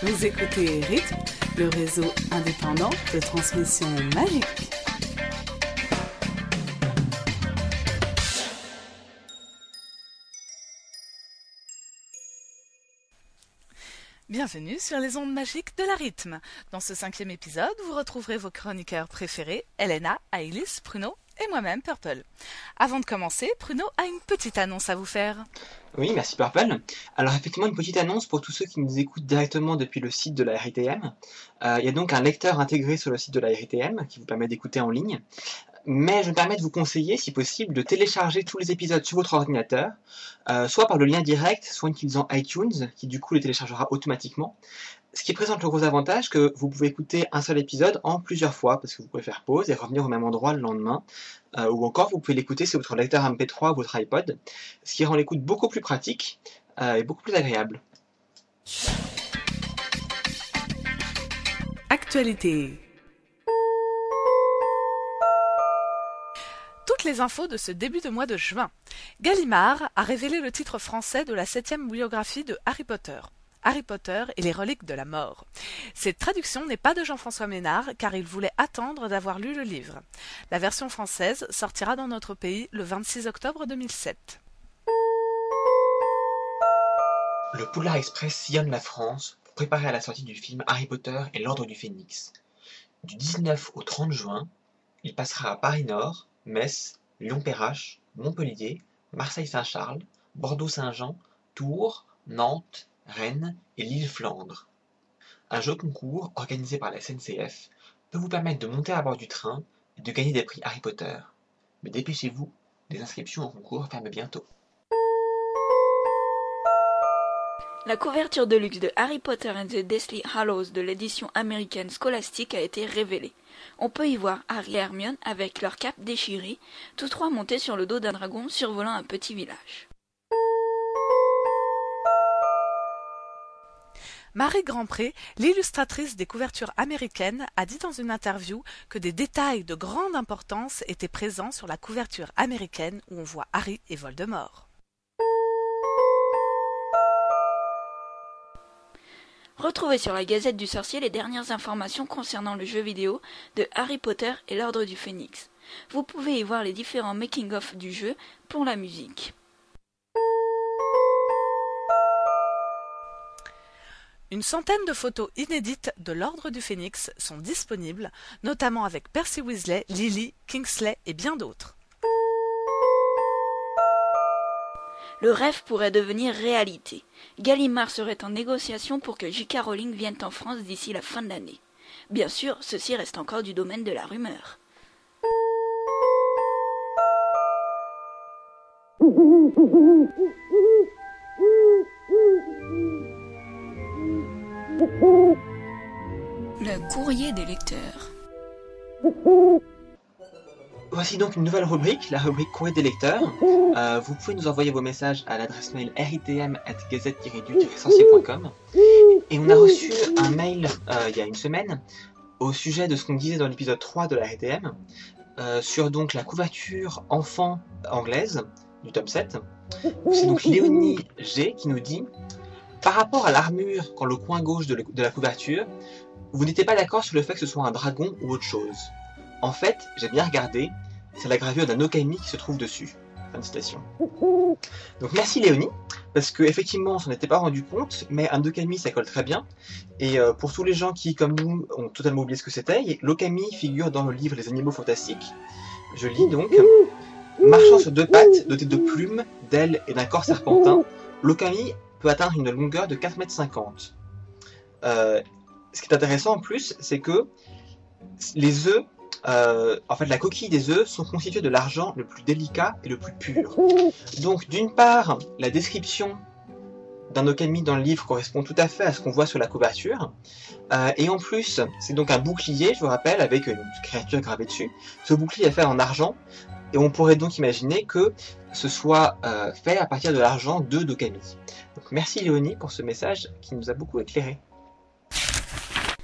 Vous écoutez Rythme, le réseau indépendant de transmission magique. Bienvenue sur les ondes magiques de la rythme. Dans ce cinquième épisode, vous retrouverez vos chroniqueurs préférés, Elena, Ailis, Pruno et moi-même, Purple. Avant de commencer, Pruno a une petite annonce à vous faire. Oui, merci Purple. Alors effectivement, une petite annonce pour tous ceux qui nous écoutent directement depuis le site de la RITM. Euh, il y a donc un lecteur intégré sur le site de la RITM qui vous permet d'écouter en ligne mais je me permets de vous conseiller, si possible, de télécharger tous les épisodes sur votre ordinateur, euh, soit par le lien direct, soit en utilisant iTunes, qui du coup les téléchargera automatiquement. Ce qui présente le gros avantage que vous pouvez écouter un seul épisode en plusieurs fois, parce que vous pouvez faire pause et revenir au même endroit le lendemain, euh, ou encore vous pouvez l'écouter sur votre lecteur MP3 ou votre iPod, ce qui rend l'écoute beaucoup plus pratique euh, et beaucoup plus agréable. Actualité les infos de ce début de mois de juin. Gallimard a révélé le titre français de la septième biographie de Harry Potter. Harry Potter et les reliques de la mort. Cette traduction n'est pas de Jean-François Ménard car il voulait attendre d'avoir lu le livre. La version française sortira dans notre pays le 26 octobre 2007. Le Poulard Express sillonne la France pour préparer à la sortie du film Harry Potter et l'Ordre du Phénix. Du 19 au 30 juin, il passera à Paris-Nord, Metz, Lyon-Perrache, Montpellier, Marseille-Saint-Charles, Bordeaux-Saint-Jean, Tours, Nantes, Rennes et l'île-Flandre. Un jeu concours organisé par la SNCF peut vous permettre de monter à bord du train et de gagner des prix Harry Potter. Mais dépêchez-vous, les inscriptions au concours ferment bientôt. La couverture de luxe de Harry Potter and the Deathly Hallows de l'édition américaine scolastique a été révélée. On peut y voir Harry et Hermione avec leur cape déchirée, tous trois montés sur le dos d'un dragon survolant un petit village. Marie Grandpré, l'illustratrice des couvertures américaines, a dit dans une interview que des détails de grande importance étaient présents sur la couverture américaine où on voit Harry et Voldemort. Retrouvez sur la Gazette du Sorcier les dernières informations concernant le jeu vidéo de Harry Potter et l'Ordre du Phénix. Vous pouvez y voir les différents making-of du jeu pour la musique. Une centaine de photos inédites de l'Ordre du Phénix sont disponibles, notamment avec Percy Weasley, Lily, Kingsley et bien d'autres. Le rêve pourrait devenir réalité. Gallimard serait en négociation pour que J.K. Rowling vienne en France d'ici la fin de l'année. Bien sûr, ceci reste encore du domaine de la rumeur. Le courrier des lecteurs. Voici donc une nouvelle rubrique, la rubrique courrier des lecteurs. Euh, vous pouvez nous envoyer vos messages à l'adresse mail ritm.gazette-du-sorcier.com Et on a reçu un mail euh, il y a une semaine au sujet de ce qu'on disait dans l'épisode 3 de la RTM euh, sur donc la couverture enfant anglaise du top 7. C'est donc Léonie G qui nous dit Par rapport à l'armure quand le coin gauche de la couverture, vous n'étiez pas d'accord sur le fait que ce soit un dragon ou autre chose. En fait, j'ai bien regardé, c'est la gravure d'un Okami qui se trouve dessus. Fin de citation. Donc merci Léonie, parce qu'effectivement on s'en était pas rendu compte, mais un Okami ça colle très bien. Et euh, pour tous les gens qui, comme nous, ont totalement oublié ce que c'était, l'Okami figure dans le livre Les animaux fantastiques. Je lis donc Marchant sur deux pattes, doté de plumes, d'ailes et d'un corps serpentin, l'Okami peut atteindre une longueur de 4,50 m. Euh, ce qui est intéressant en plus, c'est que les œufs euh, en fait, la coquille des œufs sont constituées de l'argent le plus délicat et le plus pur. Donc, d'une part, la description d'un okami dans le livre correspond tout à fait à ce qu'on voit sur la couverture. Euh, et en plus, c'est donc un bouclier, je vous rappelle, avec une créature gravée dessus. Ce bouclier est fait en argent, et on pourrait donc imaginer que ce soit euh, fait à partir de l'argent de d'okami. Donc merci Léonie pour ce message qui nous a beaucoup éclairé.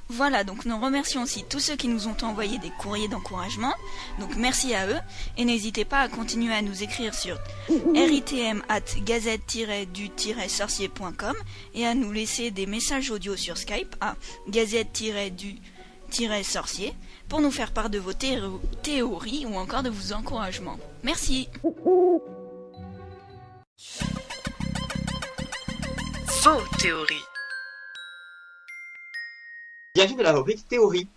Voilà, donc nous remercions aussi tous ceux qui nous ont envoyé des courriers d'encouragement. Donc merci à eux. Et n'hésitez pas à continuer à nous écrire sur ritm at gazette-du-sorcier.com et à nous laisser des messages audio sur Skype à gazette-du-sorcier pour nous faire part de vos théo- théories ou encore de vos encouragements. Merci. Faux théorie. Bienvenue dans la rubrique théorie.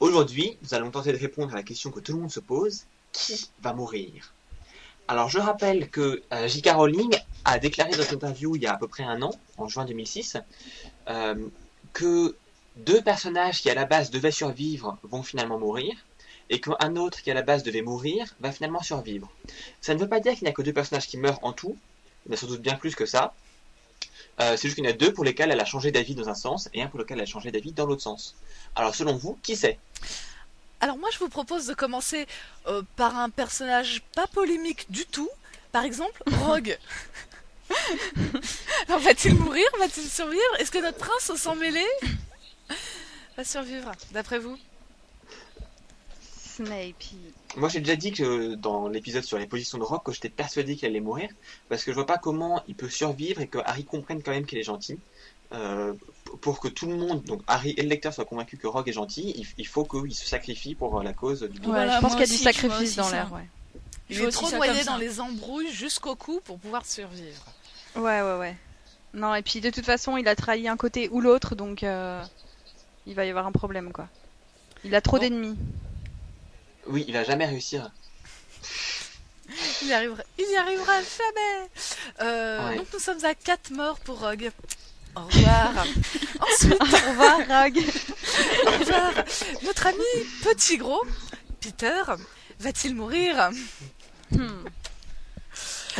Aujourd'hui, nous allons tenter de répondre à la question que tout le monde se pose qui va mourir? Alors, je rappelle que euh, J.K. Rowling a déclaré dans une interview il y a à peu près un an, en juin 2006, euh, que deux personnages qui à la base devaient survivre vont finalement mourir, et qu'un autre qui à la base devait mourir va finalement survivre. Ça ne veut pas dire qu'il n'y a que deux personnages qui meurent en tout, il y en a sans doute bien plus que ça. Euh, c'est juste qu'il y en a deux pour lesquels elle a changé d'avis dans un sens et un pour lequel elle a changé d'avis dans l'autre sens. Alors selon vous, qui c'est? Alors moi je vous propose de commencer euh, par un personnage pas polémique du tout. Par exemple, Rogue. Alors va-t-il mourir? Va-t-il survivre? Est-ce que notre prince sang mêlé? Va survivre, d'après vous? Snape. Moi j'ai déjà dit que dans l'épisode sur les positions de Rock que j'étais persuadé qu'il allait mourir parce que je vois pas comment il peut survivre et que Harry comprenne quand même qu'il est gentil. Euh, pour que tout le monde, donc Harry et le lecteur soient convaincus que Rogue est gentil, il, il faut qu'il se sacrifie pour la cause du bien. Voilà, je pense qu'il y a du aussi, sacrifice dans ça. l'air, ouais. Il Je est vois trop comme dans les embrouilles jusqu'au cou pour pouvoir survivre. Ouais, ouais, ouais. Non, et puis de toute façon, il a trahi un côté ou l'autre, donc euh, il va y avoir un problème, quoi. Il a trop Bon. d'ennemis. Oui, il va jamais réussir. Il y arrivera, il y arrivera jamais. Euh, Ouais. Donc nous sommes à 4 morts pour Rogue. Au revoir. Ensuite, Au revoir, Rogue. au revoir. Notre ami Petit Gros, Peter, va-t-il mourir? Hmm.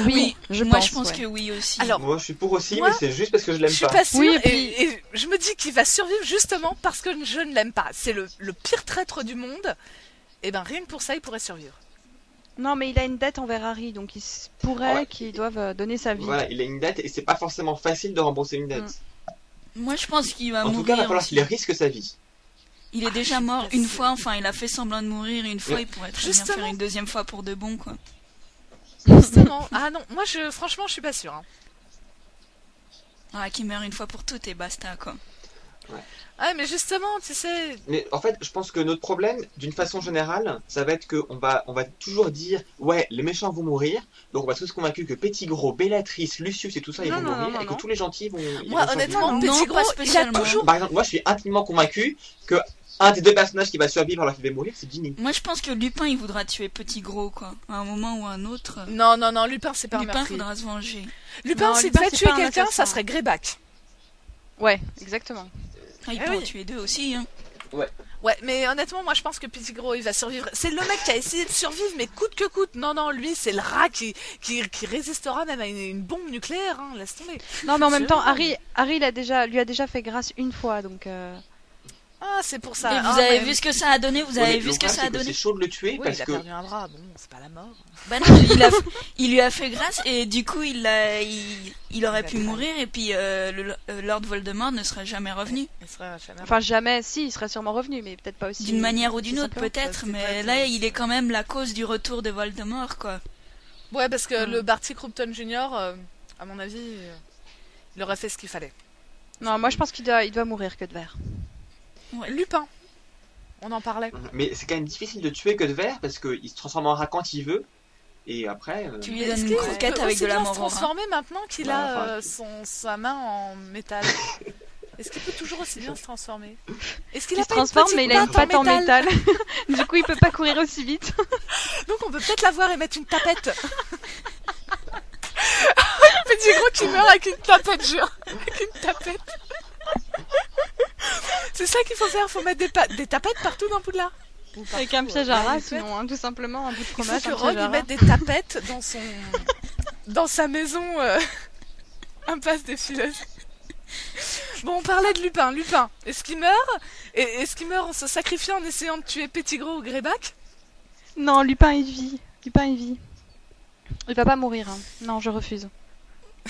Oui, je moi pense. je pense ouais. que oui aussi. Alors, Moi je suis pour aussi, Moi, mais c'est juste parce que je Je l'aime suis pas. pas sûre Oui, et, puis- et je me dis qu'il va survivre justement parce que je ne l'aime pas. C'est le, le pire traître du monde. Et ben rien que pour ça, il pourrait survivre. Non, mais il a une dette envers Harry, donc il pourrait Ouais. qu'il doive euh, donner sa vie. Voilà, il a une dette et c'est pas forcément facile de rembourser une dette. Mm. Moi je pense qu'il va En tout mourir. cas, il va falloir qu'il risque sa vie. Il est déjà je suis mort une fois, enfin il a fait semblant de mourir une fois, Ouais. il pourrait très bien Justement. faire une deuxième fois pour de bon quoi. Justement. ah non, moi je franchement je suis pas sûre. hein. Ah, qu'il meurt une fois pour toutes et basta quoi. Ouais, mais justement, tu sais, Mais en fait, je pense que notre problème, d'une façon générale, ça va être qu'on va, on va toujours dire ouais, les méchants vont mourir, donc on va tous convaincus que Petit Gros, Bellatrice, Lucius et tout ça, ils Non, vont non, mourir, non, non, et que non. tous les gentils vont. moi vont honnêtement, Non, Petit Gros, il a toujours. Par exemple, moi je suis intimement convaincu que un des deux personnages qui va survivre alors qu'il va mourir, c'est Ginny. Moi je pense que Lupin il voudra tuer Petit Gros quoi. À un moment ou à un autre. Non, non, non, Lupin c'est pas un Lupin meurtrier. faudra se venger. Lupin, s'il Lupin, c'est tuer pas un quelqu'un, ça serait Greyback. Ouais, exactement. Ah, il Eh peut oui. en tuer deux aussi hein. Ouais, mais honnêtement, moi je pense que Petit Gros il va survivre. C'est le mec qui a essayé de survivre, mais coûte que coûte. Non, non, lui c'est le rat qui, qui, qui résistera même à une, une bombe nucléaire, hein, laisse tomber. Non, mais en même temps. Harry, Harry il a déjà, lui a déjà fait grâce une fois, donc. euh, Ah, c'est pour ça. Et vous Ah, avez mais- vu ce que ça a donné Vous Ouais, avez mais vu ce que ça a donné C'est chaud de le tuer Oui, parce il a que. perdu un bras, bon, c'est pas la mort. Bah non, il, a, il lui a fait grâce et du coup il, a, il, il aurait pu mourir et puis euh, le, Lord Voldemort ne serait jamais revenu. Il serait jamais Enfin, jamais. Si, il serait sûrement revenu, mais peut-être pas aussi. D'une manière ou d'une autre peut-être, mais là il est quand même la cause du retour de Voldemort quoi. Ouais, parce que Hmm. le Barty Croupton Jr., euh, à mon avis, euh, il aurait fait ce qu'il fallait. Non, moi je pense qu'il doit, il doit mourir que de verre. Ouais. Lupin, on en parlait. Mais c'est quand même difficile de tuer que de verre parce qu'il se transforme en rat quand il veut. Et après. euh, Tu lui donnes une croquette avec de la se transformer maintenant qu'il Ouais, a enfin, euh, son, sa main en métal? Est-ce qu'il peut toujours aussi bien se transformer? Est-ce qu'il se transforme, mais il a une patte en métal. du coup, il peut pas courir aussi vite. Donc on peut peut-être l'avoir et mettre une tapette. Petit gros qui meurt avec une tapette, jure. Avec une tapette. C'est ça qu'il faut faire, faut mettre des, pa- des tapettes partout dans Poudlard. Ou Avec partout, un piège euh, à dans rat, sinon, hein, tout simplement, un bout de Il faut fromage, que piège à y mette des tapettes dans son dans sa maison euh, impasse des fileuses. Bon, on parlait de Lupin. Lupin, est-ce qu'il meurt est-ce qu'il meurt en se sacrifiant en essayant de tuer Petit Gros ou Greyback? Non, Lupin, il vit. Lupin, il vit. Il va pas mourir. hein. Non, je refuse.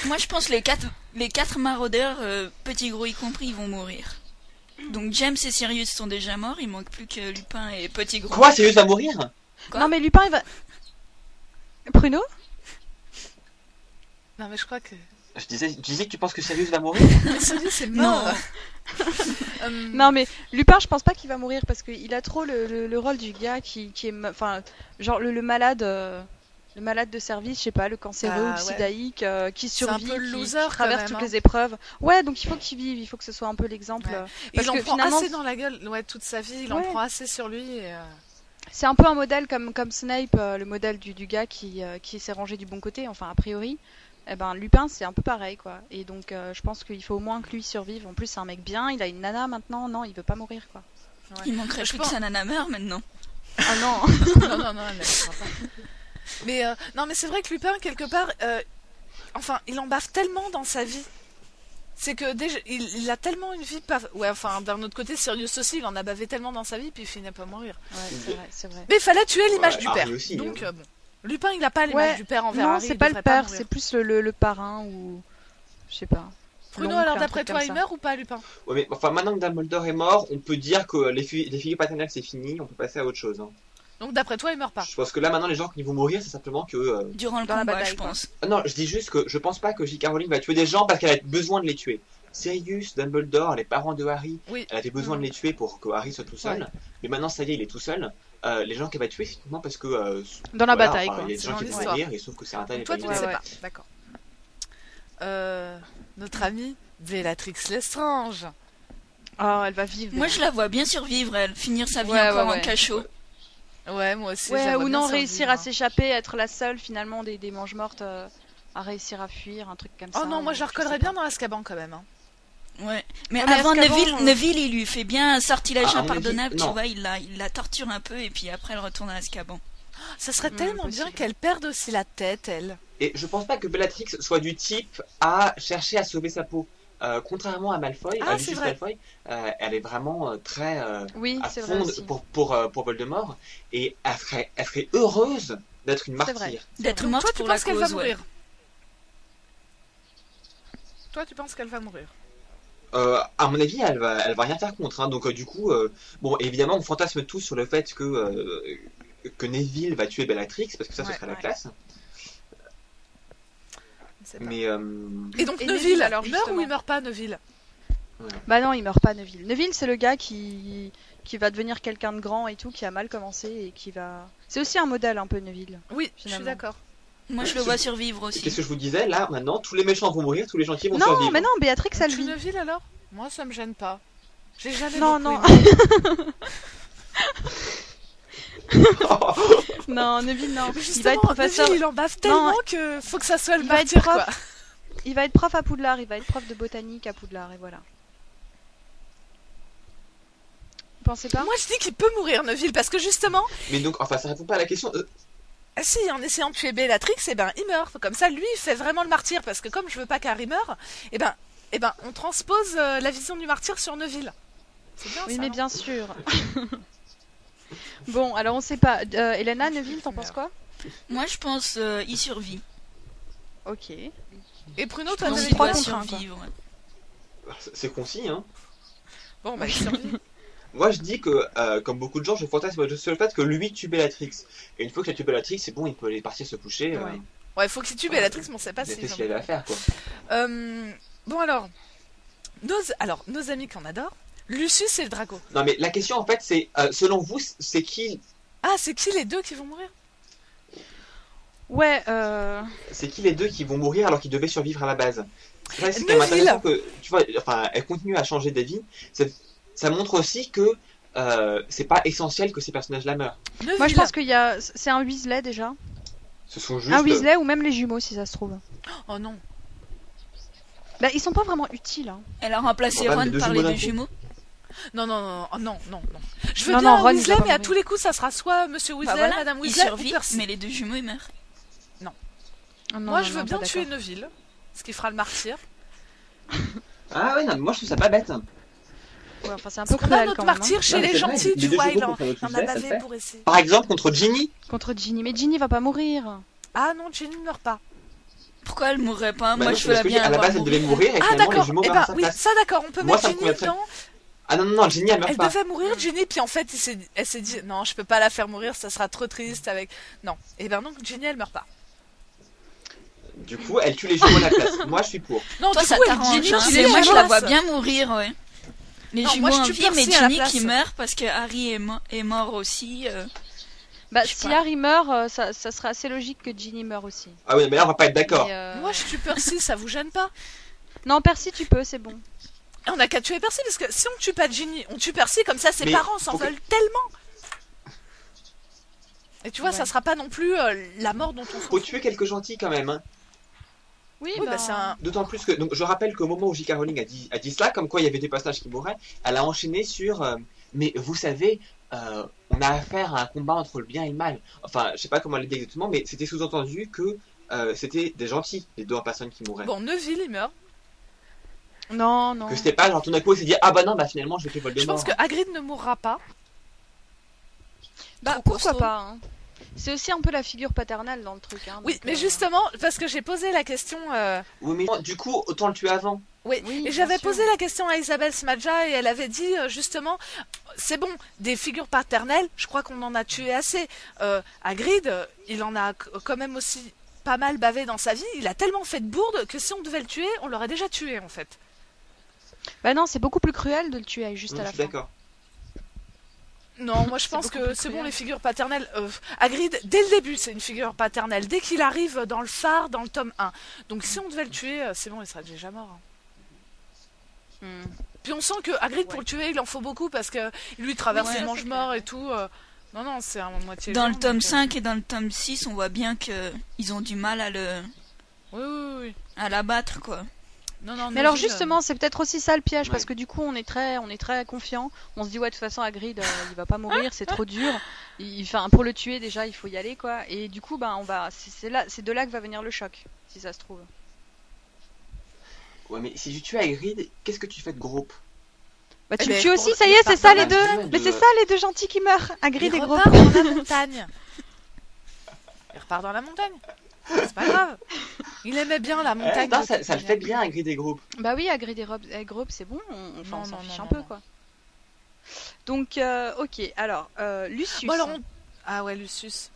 Moi je pense les quatre, les quatre maraudeurs, euh, Petit Gros y compris, ils vont mourir. Donc James et Sirius sont déjà morts, il manque plus que Lupin et Petit Gros. Quoi, Sirius va mourir Quoi Non mais Lupin il va. Pruno Non, mais je crois que. Je disais, tu disais que tu penses que Sirius va mourir Mais Sirius c'est mort Euh, Non mais Lupin je pense pas qu'il va mourir parce qu'il a trop le, le- le rôle du gars qui, qui est enfin genre le, le malade euh, le malade de service je sais pas le cancéreux Ah, ou le ouais. sidaïque euh, qui C'est un survit peu le qui, loser, qui quand traverse même, toutes hein. les épreuves ouais donc il faut qu'il vive il faut que ce soit un peu l'exemple Ouais. Il en que prend finalement assez dans la gueule, ouais, toute sa vie, il en prend assez sur lui. Et, euh, c'est un peu un modèle comme comme Snape euh, le modèle du, du gars qui euh, qui s'est rangé du bon côté enfin a priori eh ben Lupin c'est un peu pareil quoi et donc euh, je pense qu'il faut au moins que lui survive en plus c'est un mec bien il a une nana maintenant non il veut pas mourir quoi Il manquerait Je plus pense- que sa nana meure maintenant. ah non non, non, non, elle ne pas. Mais euh, non, mais c'est vrai que Lupin, quelque part, euh, enfin, il en bave tellement dans sa vie. C'est que déjà, il, il a tellement une vie pas. Ouais, enfin, d'un autre côté, Sirius aussi, il en a bavé tellement dans sa vie, puis il finit par mourir. ouais c'est vrai c'est vrai Mais il fallait tuer l'image Ouais, du père. aussi, Donc, hein. euh, bon. Lupin, il n'a pas l'image Ouais, du père envers non Harry. c'est pas le père c'est plus le, le, le parrain ou je sais pas Bruno, alors d'après toi, il meurt ou pas, Lupin? Ouais, mais enfin, maintenant que Dumbledore est mort, on peut dire que les, fi- les figures paternelles c'est fini, on peut passer à autre chose. hein. Donc d'après toi, il meurt pas. Je pense que là maintenant les gens qui vont mourir, c'est simplement que. euh, Durant le Dans la combat, bataille, je pense. Ah Non, je dis juste que je pense pas que J.K. Rowling va tuer des gens parce qu'elle a besoin de les tuer. Sirius, Dumbledore, les parents de Harry, Oui. elle avait besoin de les tuer pour que Harry soit tout seul. Mais maintenant, ça y est, il est tout seul. Euh, les gens qu'elle va tuer, c'est uniquement parce que. euh, dans la voilà, bataille enfin, quoi Il y a des gens qui vont mourir, et sauf que c'est un et toi, tu ne sais pas. D'accord. Euh, notre amie Bellatrix Lestrange. oh elle va vivre Moi, je la vois bien survivre, elle, finir sa vie Ouais, encore ouais, en cachot. Ouais, moi aussi. Ouais, ou non, réussir à hein. s'échapper, être la seule finalement des, des mange-mortes euh, à réussir à fuir, un truc comme ça. Oh non, moi je la bien dans Azkaban quand même. hein. Ouais. Mais Ah, avant Neville, euh, Neville, il lui fait bien un sortilège Ah, impardonnable, tu vois, il la, il la torture un peu et puis après elle retourne à Azkaban. Ça serait Hmm, tellement bien qu'elle perde aussi la tête, elle. Et je pense pas que Bellatrix soit du type à chercher à sauver sa peau. Euh, contrairement à Malfoy, Ah, à Lucius. Malfoy, euh, elle est vraiment euh, très euh, Oui, à fond pour, pour, pour Voldemort et elle serait, elle serait heureuse d'être une martyre. D'être morte toi, tu pour penses qu'elle va ouais. mourir Toi, tu penses qu'elle va mourir Euh, à mon avis, elle va, elle va rien faire contre. hein. Donc euh, du coup, euh, bon, évidemment, on fantasme tous sur le fait que euh, que Neville va tuer Bellatrix parce que ça, ce Ouais, serait la classe. Je sais pas. Mais euh, Et donc Et Neville, Neville, alors, il meurt ou il meurt pas, Neville Bah non, il meurt pas Neville. Neville, c'est le gars qui qui va devenir quelqu'un de grand et tout, qui a mal commencé et qui va. C'est aussi un modèle un peu Neville. Oui, je suis d'accord. Moi, je le vois survivre aussi. qu'est-ce que je vous disais là Maintenant, tous les méchants vont mourir, tous les gentils vont Non, survivre. mais non, Béatrix, elle Tu vit. Neville alors? Moi, ça me gêne pas. J'ai jamais Non, non. Non, Neville, non. Il va être professeur. Neville, il en bave tellement Non. que faut que ça soit le Il va être martyr, prof. quoi. Il va être prof à Poudlard. Il va être prof de botanique à Poudlard et voilà. Vous pensez pas? Moi, je dis qu'il peut mourir, Neville, parce que justement, Mais donc, enfin, ça répond pas à la question. Euh, ah si, en essayant de tuer Bellatrix, eh ben, il meurt. Comme ça, lui, il fait vraiment le martyr, parce que comme je veux pas qu'Harry meure, eh ben, eh ben, on transpose euh, la vision du martyr sur Neville. C'est bien Oui, ça, mais bien sûr. bon, alors on sait pas. Euh, Elena, Neville, t'en penses quoi? Moi, je pense euh, il survit. Ok. Et Neville il trois doit contre un, quoi. survivre. c'est- c'est concis, hein. Bon, bah, il survit. Moi, je dis que, euh, comme beaucoup de gens, je fantasme juste sur le fait que lui tue Bellatrix. Et une fois qu'il a tué Bellatrix, c'est bon, il peut aller partir se coucher. euh, Ouais. Ouais, faut qu'il tue Bellatrix, mais on sait pas il a si. fait ce qu'il avait à faire, quoi. Euh, bon alors, nos, alors, nos amis qu'on adore, Lucius et le Drago. Non, mais la question, en fait, c'est, euh, selon vous, c'est qui, Ah, c'est qui les deux qui vont mourir? Ouais, euh... c'est qui les deux qui vont mourir alors qu'ils devaient survivre à la base? C'est vrai, c'est quand même Neville. intéressant que, tu vois, enfin, elle continue à changer d'avis. Ça montre aussi que euh, c'est pas essentiel que ces personnages-là meurent. Neville. moi je pense qu'il y a. C'est un Weasley déjà. Ce sont juste. Un Weasley ou même les jumeaux si ça se trouve. Oh non. Bah, ils sont pas vraiment utiles. Hein. Elle a remplacé bah, Ron les deux par jumeaux les deux jumeaux. Non, non, non, oh, non, non, non. Je veux Non, bien non, un Ron, il Weasley, mais à tous les coups, ça sera soit Monsieur Bah Weasley, voilà, Madame il Weasley ou survit, mais les deux jumeaux ils meurent. Ah, non, Moi, non, je non, veux bien tuer. Neville, ce qui fera le martyr. Ah ouais, non, mais moi je trouve ça pas bête. Ouais, enfin, c'est un peu Parce qu'on a cruel notre quand même. hein. martyr chez Non, les gentils, tu vois, il en, il a bavé pour essayer. Par exemple, contre Ginny. Contre Ginny. Mais Ginny va pas mourir. Ah non, Jenny ne meurt pas. Pourquoi elle mourrait pas? Bah Moi non, je veux la bien à la base elle devait mourir. Ah finalement les d'accord, jumeaux eh ben oui, ça d'accord, on peut mettre Ginny dedans. Ah non, non, non, Ginny, elle meurt Elle pas. devait mourir, Ginny, puis en fait, elle s'est dit non, je peux pas la faire mourir, ça sera trop triste avec. Non. Et ben donc, Ginny, elle meurt pas. Du coup, elle tue les jumeaux à la place. Moi, je suis pour. Non, Toi, du ça coup, elle- t'arrange. Ginny, hein. tu Mais l'es moi, je la vois bien mourir, ouais. Les Non, jumeaux moi, je en tue vie, Percy mais à la Ginny place. qui meurt parce que Harry est, mo- est mort aussi. euh, Bah, Je sais si pas. Harry meurt, euh, ça, ça serait assez logique que Ginny meure aussi. Ah oui, mais là, on va pas être d'accord. Mais, euh, Moi, je tue Percy, ça vous gêne pas? Non, Percy, tu peux, c'est bon. Et on a qu'à tuer Percy, parce que si on tue pas Ginny, on tue Percy, comme ça ses Mais parents s'en veulent tellement. Et tu vois, Ouais. ça sera pas non plus euh, la mort dont on Faut tuer quelques gentils quand même. Hein. Oui, Oui, bah, bah, c'est un... D'autant plus que, donc, je rappelle qu'au moment où J.K. Rowling a dit, a dit ça, comme quoi il y avait des passages qui mouraient, elle a enchaîné sur, euh, mais vous savez, euh, on a affaire à un combat entre le bien et le mal. Enfin, je sais pas comment elle l'a dit exactement, mais c'était sous-entendu que euh, c'était des gentils, les deux personnes qui mouraient. Bon, Neville, il meurt. Non, non. Que c'était pas genre tout d'un coup, elle s'est dit, ah bah non, bah finalement, je vais tuer Je Voldemort. pense que Hagrid ne mourra pas. Bah, Trop pourquoi costaud. pas hein. C'est aussi un peu la figure paternelle dans le truc. Hein, Oui, mais euh, justement, parce que j'ai posé la question... euh, Oui, mais du coup, autant le tuer avant. Oui, Oui, et j'avais posé la question à Isabelle Smadja et elle avait dit euh, justement, c'est bon, des figures paternelles, je crois qu'on en a tué assez. Euh, Hagrid, il en a quand même aussi pas mal bavé dans sa vie, il a tellement fait de bourde que si on devait le tuer, on l'aurait déjà tué en fait. Bah non, c'est beaucoup plus cruel de le tuer juste Oui, à je la suis fin. d'accord. Non, moi je pense que c'est bon les figures paternelles. Euh, Hagrid, dès le début, c'est une figure paternelle. Dès qu'il arrive dans le phare, dans le tome 1. Donc si on devait le tuer, euh, c'est bon, il serait déjà mort. hein. Hmm. Puis on sent que Hagrid, pour le tuer, il en faut beaucoup parce que lui il traverse Ouais, les ça, mange c'est morts et tout. euh, Non, non, c'est à moitié. Dans le tome donc, euh, 5 et dans le tome 6, on voit bien que ils ont du mal à le Oui, oui, oui. à l'abattre quoi. Non, non, Mais alors justement, c'est peut-être aussi ça le piège Ouais. parce que du coup, on est très, on est très confiant. On se dit ouais, de toute façon, Hagrid, euh, il va pas mourir, c'est trop dur. Il, enfin, pour le tuer déjà, il faut y aller quoi. Et du coup, bah, on va, c'est c'est là, c'est de là que va venir le choc, si ça se trouve. Ouais, mais si tu tues Hagrid, qu'est-ce que tu fais de groupe? Bah, Eh tu ben, le tues pour- aussi, ça y est, c'est ça les deux. Mais c'est ça les deux gentils qui meurent. Hagrid et gros. repart dans la montagne. Il repart dans la montagne. C'est pas grave. Il aimait bien la Eh, montagne. non, de ça, ça le fait bien, Hagrid et groupe. Bah oui, et Rob, et Grob, c'est bon. On, enfin, Non, on s'en non, fiche non, un non, peu non. quoi. Donc, euh, ok. Alors, euh, Lucius. Bon, alors on- Ah ouais, Lucius.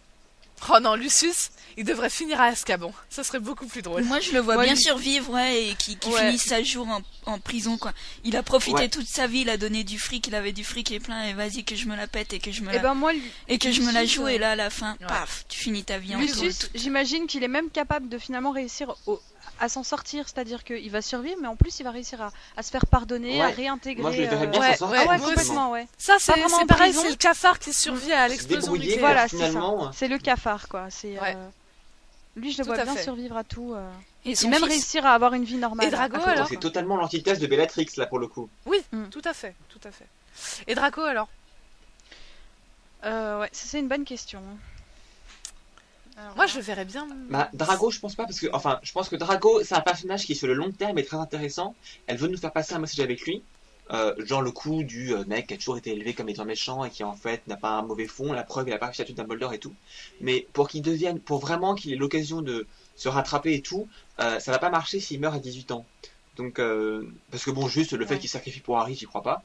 Oh non, Lucius, il devrait finir à Azkaban. Ça serait beaucoup plus drôle. Moi, je le vois bien lui- survivre, ouais, et qui, qui Ouais. finisse sa jour en, en prison, quoi. Il a profité Ouais. toute sa vie, il a donné du fric, il avait du fric et plein, et vas-y que je me la pète et que je me Et la, ben moi, et que je me la joue, et là, à la fin, Ouais. paf, tu finis ta vie en Lucius, j'imagine qu'il est même capable de finalement réussir au- à s'en sortir, c'est-à-dire qu'il va survivre, mais en plus il va réussir à, à se faire pardonner, à réintégrer. Moi, je le verrais euh, bien Ouais, s'en sortir. ouais, Ah complètement, ouais. Ça, c'est pareil, c'est le cafard qui survit à l'explosion nucléaire. Voilà, c'est finalement. ça. C'est le cafard, quoi. C'est euh, lui, je le vois bien fait. survivre à tout, euh, Et même fils, réussir à avoir une vie normale. Et Drago, alors C'est totalement l'antithèse de Bellatrix, là, pour le coup. Oui, Mm. tout à fait, tout à fait. Et Draco alors Euh, ouais, ça c'est une bonne question. Alors, Moi, je le verrais bien. Bah, Drago, je pense pas, parce que, enfin, je pense que Drago, c'est un personnage qui, sur le long terme, est très intéressant. Elle veut nous faire passer un message avec lui. Euh, genre le coup du euh, mec qui a toujours été élevé comme étant méchant et qui en fait n'a pas un mauvais fond, la preuve il a pas réussi à tuer Dumbledore et tout. Mais pour qu'il devienne, pour vraiment qu'il ait l'occasion de se rattraper et tout, euh, ça va pas marcher s'il meurt à 18 ans. Donc, euh, parce que bon, juste le fait Ouais. qu'il sacrifie pour Harry, j'y crois pas.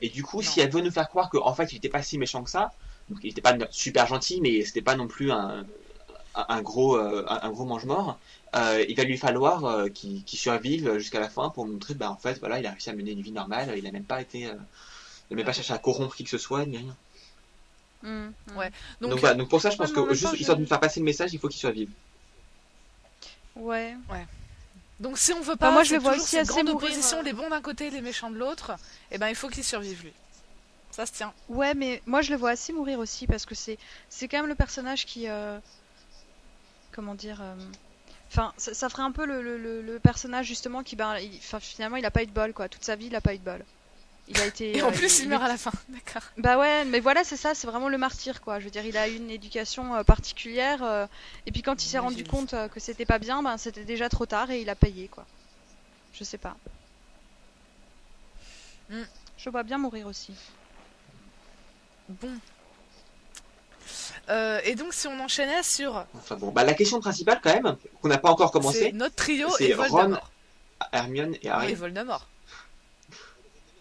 Et du coup, Non. si elle veut nous faire croire qu'en fait il était pas si méchant que ça, donc il était pas super gentil, mais c'était pas non plus un, un, gros, euh, un, gros mange-mort, euh, il va lui falloir euh, qu'il survive jusqu'à la fin pour montrer, bah en fait, voilà, il a réussi à mener une vie normale, il a même pas été, euh, il a même pas cherché à corrompre qui que ce soit, ni rien. Hmm, hmm. Ouais. Donc, Donc, voilà, donc pour ça, je pense ouais, que juste temps, histoire je- de nous faire passer le message, il faut qu'il survive. Ouais. donc si on veut pas, Bah, moi, je le vois toujours aussi cette assez grande mourir, opposition, euh. les bons d'un côté, les méchants de l'autre. Et ben, il faut qu'il survive lui. Ça se tient. Ouais, mais moi je le vois assez mourir aussi parce que c'est c'est quand même le personnage qui euh, comment dire euh, enfin ça, ça ferait un peu le, le, le- le personnage justement qui ben il- finalement il a pas eu de bol quoi toute sa vie il a pas eu de bol. Il a été Et en euh, plus, il il- meurt à la fin. D'accord. Bah ouais, mais voilà, c'est ça, c'est vraiment le martyr quoi. Je veux dire, il a eu une éducation euh, particulière euh, et puis quand il s'est rendu compte euh, que c'était pas bien, ben c'était déjà trop tard et il a payé quoi. Je sais pas. Hmm. Je vois bien mourir aussi. Bon. Euh, et donc, si on enchaînait sur Enfin bon, bah la question principale quand même, qu'on n'a pas encore c'est commencé, notre trio c'est et Ron, Voldemort. Hermione et Harry. et Voldemort.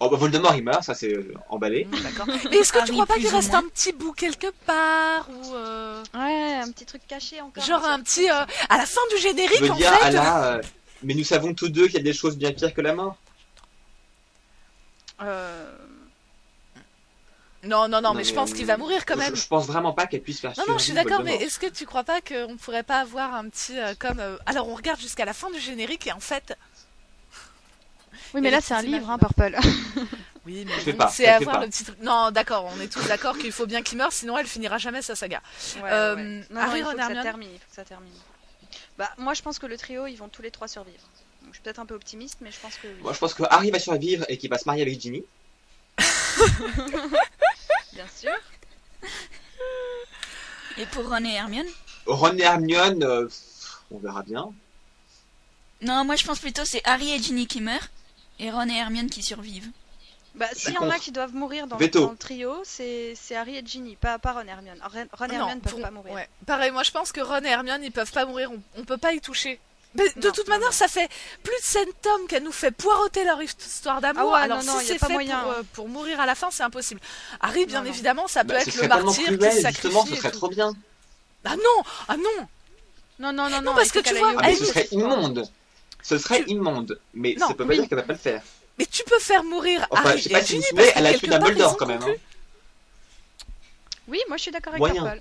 Oh bah Voldemort il meurt, ça c'est euh, emballé. Hmm, D'accord. Mais est-ce que tu Harry, crois pas qu'il reste un petit bout quelque part ou euh, Ouais, un petit truc caché encore. genre un petit euh, à la fin du Je générique veux en dire, fait la, euh, mais nous savons tous deux qu'il y a des choses bien pires que la mort. Euh, Non, non, non, Non, mais je pense euh, qu'il va mourir quand même. je pense vraiment pas qu'elle puisse faire Non, non, je suis d'accord, mais est-ce que tu crois pas qu'on pourrait pas avoir un petit euh, comme euh, alors on regarde jusqu'à la fin du générique et en fait Oui, mais a là c'est un livre, hein, Purple. oui, mais bon, pas, c'est avoir pas. le petit truc. Non, d'accord, on est tous d'accord qu'il faut bien qu'il meure, sinon elle finira jamais sa saga. Ouais, Euh, ouais. Non, il faut Ron, que ça Hermione termine, il faut que ça termine. Bah, moi je pense que le trio, ils vont tous les trois survivre. Donc, je suis peut-être un peu optimiste, mais je pense que. Moi je pense que Harry va survivre et qu'il va se marier avec Ginny. Bien sûr. Et pour Ron et Hermione Ron et Hermione, euh, on verra bien. Non, moi je pense plutôt c'est Harry et Ginny qui meurent et Ron et Hermione qui survivent. Bah, s'il y en a qui doivent mourir dans, veto. dans le trio, c'est c'est Harry et Ginny, pas, pas Ron et Hermione. Ron, Ron et Non, Hermione peuvent pour- pas mourir. ouais. Pareil, moi je pense que Ron et Hermione ils peuvent pas mourir, on, on peut pas y toucher. Mais de Non, toute non, manière, non. ça fait plus de scènes tomes qu'elle nous fait poireauter leur histoire d'amour. Ah ouais, alors non, non, si c'est pas fait moyen, pour, hein. euh, pour mourir à la fin, c'est impossible. Harry, bien évidemment, ça peut Bah, ce être le martyr qui cruel, se justement, sacrifie. ce et serait trop bien. Ah non, ah non. Non, non, non, Non, parce que tu vois, Ah mais ce serait immonde. Ce serait Tu- immonde. Mais Non, ça peut pas oui. dire qu'elle va pas le faire. Mais tu peux faire mourir Enfin, Harry je sais pas si elle a tué Dumbledore quand même. hein. Oui, moi je suis d'accord avec Moyen.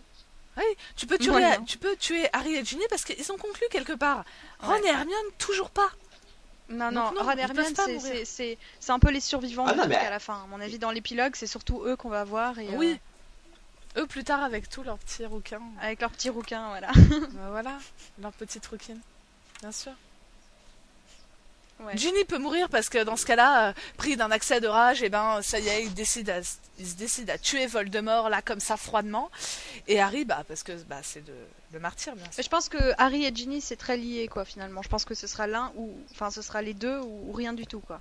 Purple. Tu peux, tuer, tu peux tuer Harry et Ginny parce qu'ils ont conclu quelque part. Ron Ouais. et Hermione, toujours pas. Non, Donc non, non, Ron et Hermione, c'est- un peu les survivants Ah non, mais- à la fin. À mon avis, dans l'épilogue, c'est surtout eux qu'on va voir. Et, euh, Oui. Eux, plus tard, avec tous leurs petits rouquins. avec leurs petits rouquins, voilà. Bah voilà, leur petite rouquine. Bien sûr. Ouais. Ginny peut mourir parce que dans ce cas-là, euh, pris d'un accès de rage, et ben ça y est, il décide à, il se décide à tuer Voldemort là comme ça froidement. Et Harry, bah parce que bah c'est de le martyr bien sûr. Mais je pense que Harry et Ginny c'est très lié quoi finalement. Je pense que ce sera l'un ou enfin ce sera les deux ou, ou rien du tout quoi.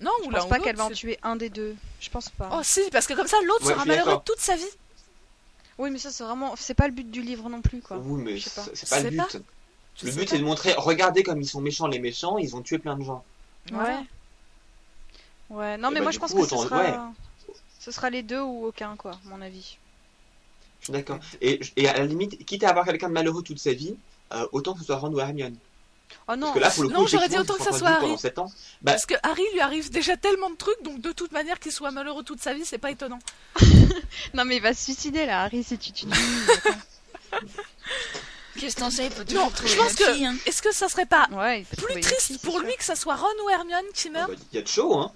Non, Je ou pense pas qu'elle va en tuer un des deux. Je pense pas. Oh si, parce que comme ça l'autre Ouais, sera malheureux toute sa vie. Oui mais ça c'est vraiment c'est pas le but du livre non plus quoi. Oui, mais Je sais pas. c'est c'est pas Je le sais but. pas. Je Le but pas. c'est de montrer, regardez comme ils sont méchants les méchants, ils ont tué plein de gens. Ouais. Ouais. Non Et mais bah, moi je pense coup, que autant- ce sera ouais. ce sera les deux ou aucun quoi, à mon avis. Je suis d'accord. Et, et à la limite, quitte à avoir quelqu'un de malheureux toute sa vie, euh, autant que ce soit Ron ou Hermione. Oh non. Parce que là, pour le coup, Non, j'aurais dit autant que ça soit Harry. pendant 7 ans. Bah, Parce que Harry lui arrive déjà tellement de trucs, donc de toute manière qu'il soit malheureux toute sa vie, c'est pas étonnant. Non mais il va se suicider là Harry si tu tues Ginny. Qu'est-ce que t'en sais? Il peut Non, je pense que fille, hein. est-ce que ça serait pas ouais. plus triste fille, pour lui que ça soit Ron ou Hermione qui meurt? bah, il y a de chaud, hein.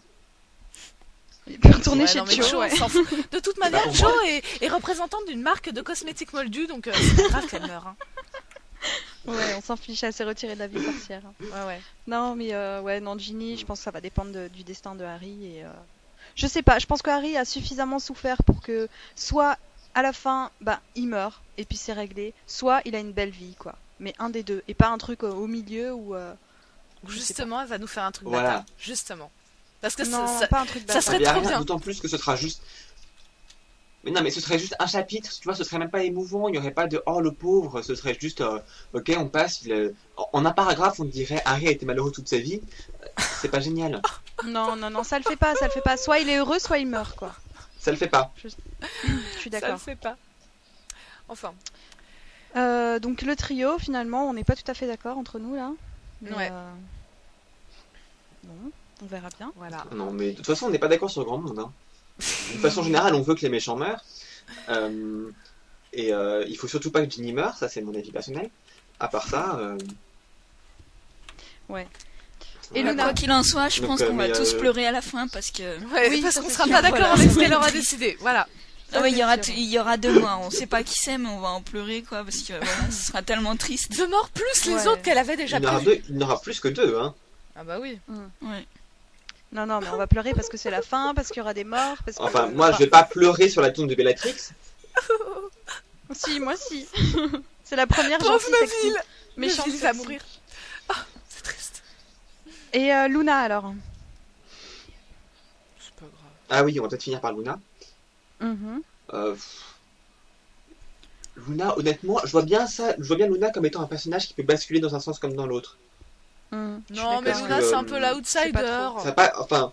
Il peut retourner Ouais, chez non, ouais. De toute manière, moi. est, est représentante d'une marque de cosmétiques moldus, donc euh, c'est pas grave qu'elle meure. hein. Ouais, on s'en fiche, elle s'est retirée de la vie sorcière. Ouais, ouais. Non, mais euh, ouais, non, Ginny, je pense que ça va dépendre de- du destin de Harry. Et, euh, Je sais pas, je pense que Harry a suffisamment souffert pour que soit à la fin, bah, il meurt et puis c'est réglé, soit il a une belle vie, quoi. Mais un des deux, et pas un truc euh, au milieu où. euh, Justement, elle va nous faire un truc Voilà. bâtard. Justement. Parce que Non, ça, ça- pas un truc ça bâtard. serait Mais trop bien. D'autant plus que ce sera juste. Mais non, mais ce serait juste un chapitre, tu vois, ce serait même pas émouvant, il n'y aurait pas de oh le pauvre, ce serait juste euh, ok, on passe. il, euh, en- En un paragraphe, on dirait Harry a été malheureux toute sa vie. Euh, C'est pas génial. Non, non, non, ça le fait pas, ça le fait pas. Soit il est heureux, soit il meurt, quoi. Ça le fait pas. Je suis ça le d'accord. fait pas. Enfin, Euh, donc le trio, finalement, on n'est pas tout à fait d'accord entre nous là. Mais, Ouais. euh, Bon, on verra bien. voilà. Non, mais de toute façon, on n'est pas d'accord sur grand monde. Hein. De façon générale, on veut que les méchants meurent. Euh, et euh, il faut surtout pas que Ginny meure, ça c'est mon avis personnel. À part ça. euh, Ouais. Et Bah, Luna Quoi qu'il en soit, je Donc, pense euh, qu'on va mais, tous euh, pleurer à la fin parce que. Ouais, Oui, parce qu'on sera sûr. pas d'accord Voilà, avec ce va qu'elle aura décidé. Voilà. Ah ouais, il y aura, sûr. il y aura deux mois. On sait pas qui c'est, mais on va en pleurer quoi parce que voilà, ce sera tellement triste. Deux morts plus les Ouais. autres qu'elle avait déjà il, aura deux, il y en aura plus que deux. Hein. Ah bah oui. Ouais. Non, non, mais on va pleurer parce que c'est la fin, parce qu'il y aura des morts. Parce que... Enfin, moi je vais pas pleurer sur la tombe de Bellatrix. Si, moi si. c'est la première Pauvre gentille sexy. Méchante va mourir. Ah. Et euh, Luna alors C'est pas grave. Ah oui, on va peut-être finir par Luna. Mhm. Euh. Luna, honnêtement, je vois bien ça, je vois bien Luna comme étant un personnage qui peut basculer dans un sens comme dans l'autre. Suis Non, mais. Luna, c'est euh, un peu sais l'outsider. Ça a pas, enfin,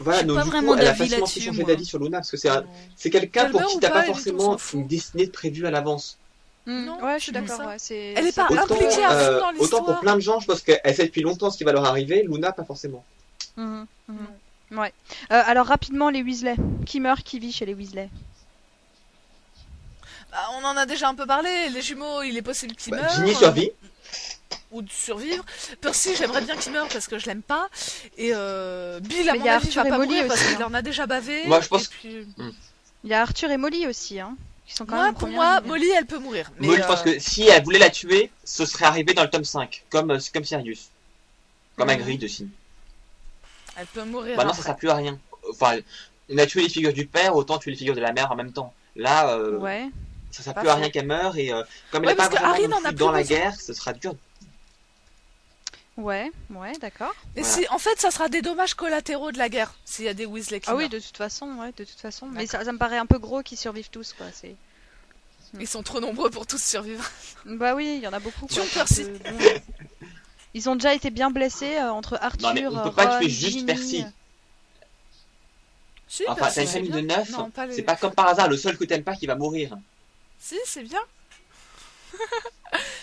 Voilà, donc pas du vraiment coup, elle a d'avis facilement moi. d'avis sur Luna parce que c'est un- c'est quelqu'un pour qui t'as pas, forcément une destinée prévue à l'avance. Hmm, Non, ouais, je suis d'accord. ça. Ouais, c'est- Elle est c'est pas Autant, impliquée à fond euh, dans autant pour l'histoire. plein de gens, je pense qu'elle sait depuis longtemps ce qui va leur arriver, Luna pas forcément. Mhm, mhm. Ouais. Euh, alors rapidement les Weasley. Qui meurt, qui vit chez les Weasley? Bah, on en a déjà un peu parlé. Les jumeaux, il est possible qu'ils Bah, meurent. Ginny euh, survit. ou de survivre. Percy, j'aimerais bien qu'il meure parce que je l'aime pas. Et euh, Bill, à Mais mon il y a avis, Arthur va et pas Molly mourir parce aussi, qu'il hein. en a déjà bavé. Moi, je pense- puis... Il y a Arthur et Molly aussi, hein, qui sont quand Moi, même en pour moi. Molly, elle peut mourir. Mais Moi, je pense euh, que si elle voulait la tuer, ce serait arrivé dans le tome 5, comme, euh, comme Sirius. Comme. Hagrid aussi. elle peut mourir. Bah non, ça après. sert plus à rien. Enfin, on a tué les figures du père, autant tuer les figures de la mère en même temps. Là, euh, Ouais. ça sert plus à rien qu'elle meure et euh, comme Ouais, elle est pas vraiment Harry dans la guerre, ce sera dur. Ouais, ouais, d'accord. Et Voilà. si, en fait, ça sera des dommages collatéraux de la guerre s'il y a des Weasley qui Ah oui, de toute façon, ouais, de toute façon. Mais ça, ça me paraît un peu gros qu'ils survivent tous, quoi. C'est. Ils sont trop nombreux pour tous survivre. Bah oui, il y en a beaucoup. Sur Quoi. Percy. Donc, euh, bon. Ils ont déjà été bien blessés euh, entre Arthur, Non, mais on peut pas Ron, tuer juste Ginny. Percy. Si, Enfin, t'as une c'est famille de neuf, les- c'est pas comme par hasard le seul que t'aimes pas qui va mourir. Si, c'est bien.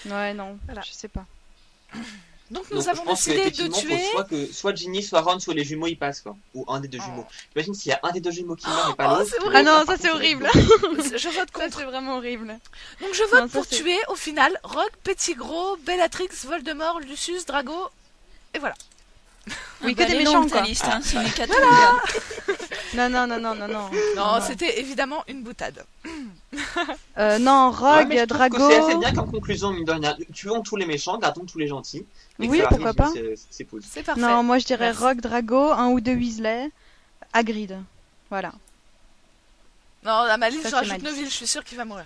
Ouais, non, Voilà. je sais pas. Donc nous Donc, avons décidé de qu'effectivement, faut tuer. soit que soit Ginny, soit Ron, soit les jumeaux y passent quoi, ou un des deux Oh. jumeaux. Imagine s'il y a un des deux jumeaux qui meurt et pas Oh, l'autre. horrible. Ah non, ça c'est horrible. Je vote Ça contre. c'est vraiment horrible. Donc je vote Non, pour tuer au final Rogue, Petit Gros, Bellatrix, Voldemort, Lucius, Drago. Et voilà. Oui, Ah que bah, des méchants, quoi. liste, hein, c'est une hécatombe. Non, non, non, non, non, non. Non, c'était évidemment une boutade. Euh, non, Rogue, Drago. C'est assez bien comme conclusion, mine de rien. Tuons tous les méchants, gardons tous les gentils. Oui, pourquoi pas. c'est- cool. C'est parfait. Non, moi je dirais Merci. Rogue, Drago, un ou deux Weasley, Hagrid. Voilà. Non, à ma liste, je rajoute. Neville, je suis sûre qu'il va mourir.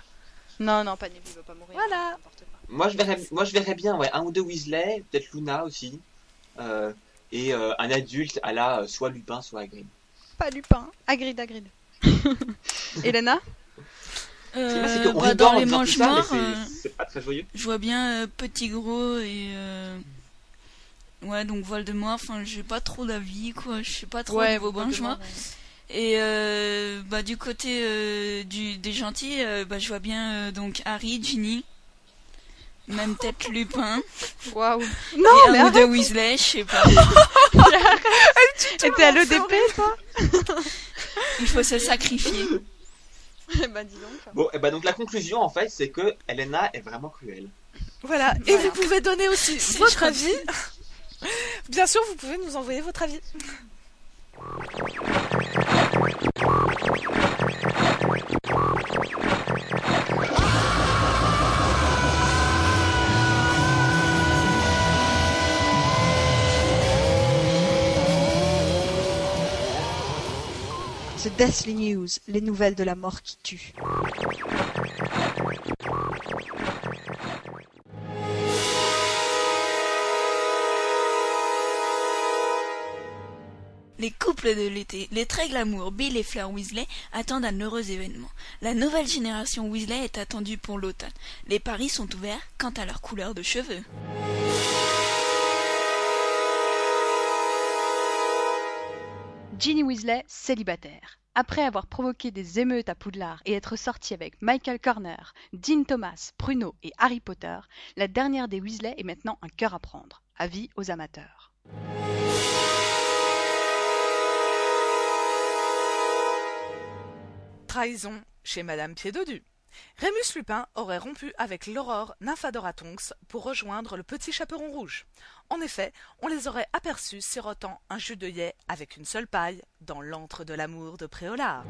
Non, non, pas Neville, il va pas mourir. Voilà. Moi je verrais, moi je verrais bien, ouais, un ou deux Weasley, peut-être Luna aussi, euh, et euh, un adulte à la euh, soit Lupin, soit Hagrid. Pas Lupin. Hagrid, Hagrid. Elena? C'est c'est Euh, qu'on bah, rigole dans les manches morts, c'est- euh, c'est pas très joyeux. je vois bien euh, Petit Gros et. euh, Ouais, donc Voldemort, enfin, j'ai pas trop d'avis, quoi. Je sais pas trop au niveau branche morts. Et euh, bah, du côté euh, du, des gentils, euh, bah, je vois bien euh, donc Harry, Ginny, même peut-être Lupin, Waouh. et Non, mais un ou deux Weasley, je sais pas. t'étais à l'EDP, toi Il faut se sacrifier. Bah dis donc. Bon, et bah donc la conclusion en fait, c'est que Elena est vraiment cruelle. Voilà. Et Voilà. vous pouvez donner aussi C'est votre avis. Bien sûr, vous pouvez nous envoyer votre avis. The Deathly News, les nouvelles de la mort qui tue. Les couples de l'été, les très glamour, Bill et Fleur Weasley attendent un heureux événement. La nouvelle génération Weasley est attendue pour l'automne. Les paris sont ouverts quant à leur couleur de cheveux. Ginny Weasley, célibataire. Après avoir provoqué des émeutes à Poudlard et être sortie avec Michael Corner, Dean Thomas, Pruno et Harry Potter, la dernière des Weasley est maintenant un cœur à prendre. Avis aux amateurs. Trahison chez Madame Piédodu. Rémus Lupin aurait rompu avec l'Aurore Nymphadora Tonks pour rejoindre le petit chaperon rouge. En effet, on les aurait aperçus sirotant un jus d'œillet avec une seule paille dans l'antre de l'amour de Préolard.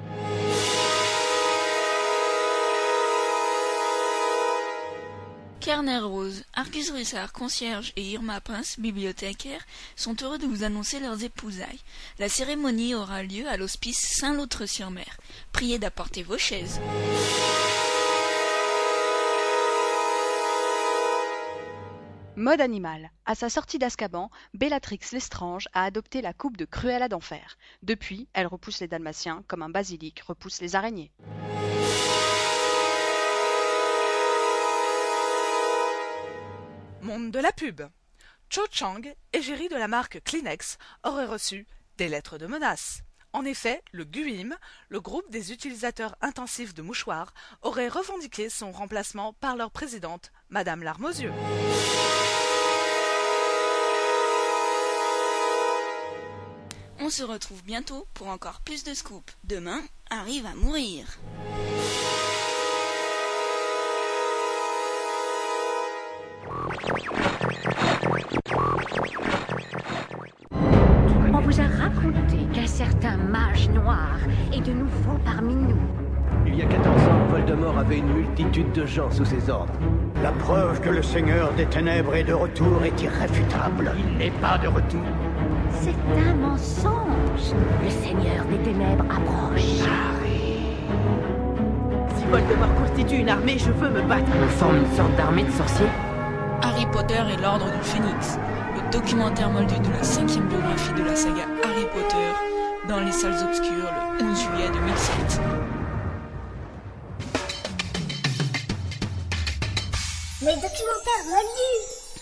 Kerner Rose, Argus Rissard, concierge et Irma Prince, bibliothécaire, sont heureux de vous annoncer leurs épousailles. La cérémonie aura lieu à l'hospice Saint-Loutre-sur-Mer. Priez d'apporter vos chaises. Mode animal. À sa sortie d'Azkaban, Bellatrix Lestrange a adopté la coupe de Cruella d'enfer. Depuis, elle repousse les dalmatiens comme un basilic repousse les araignées. Monde de la pub. Cho Chang, égérie de la marque Kleenex, aurait reçu des lettres de menaces. En effet, le GUIM, le groupe des utilisateurs intensifs de mouchoirs, aurait revendiqué son remplacement par leur présidente, Madame Larmosieux. On se retrouve bientôt pour encore plus de scoops. Demain, arrive à mourir. Y a 14 ans, Voldemort avait une multitude de gens sous ses ordres. La preuve que le Seigneur des Ténèbres est de retour est irréfutable. Il n'est pas de retour. C'est un mensonge. Le Seigneur des Ténèbres approche. Si Voldemort constitue une armée, je veux me battre. On forme une sorte d'armée de sorciers Harry Potter et l'Ordre du Phénix, le documentaire moldu de la cinquième biographie de la saga Harry Potter, dans les salles obscures le 11 juillet 2007.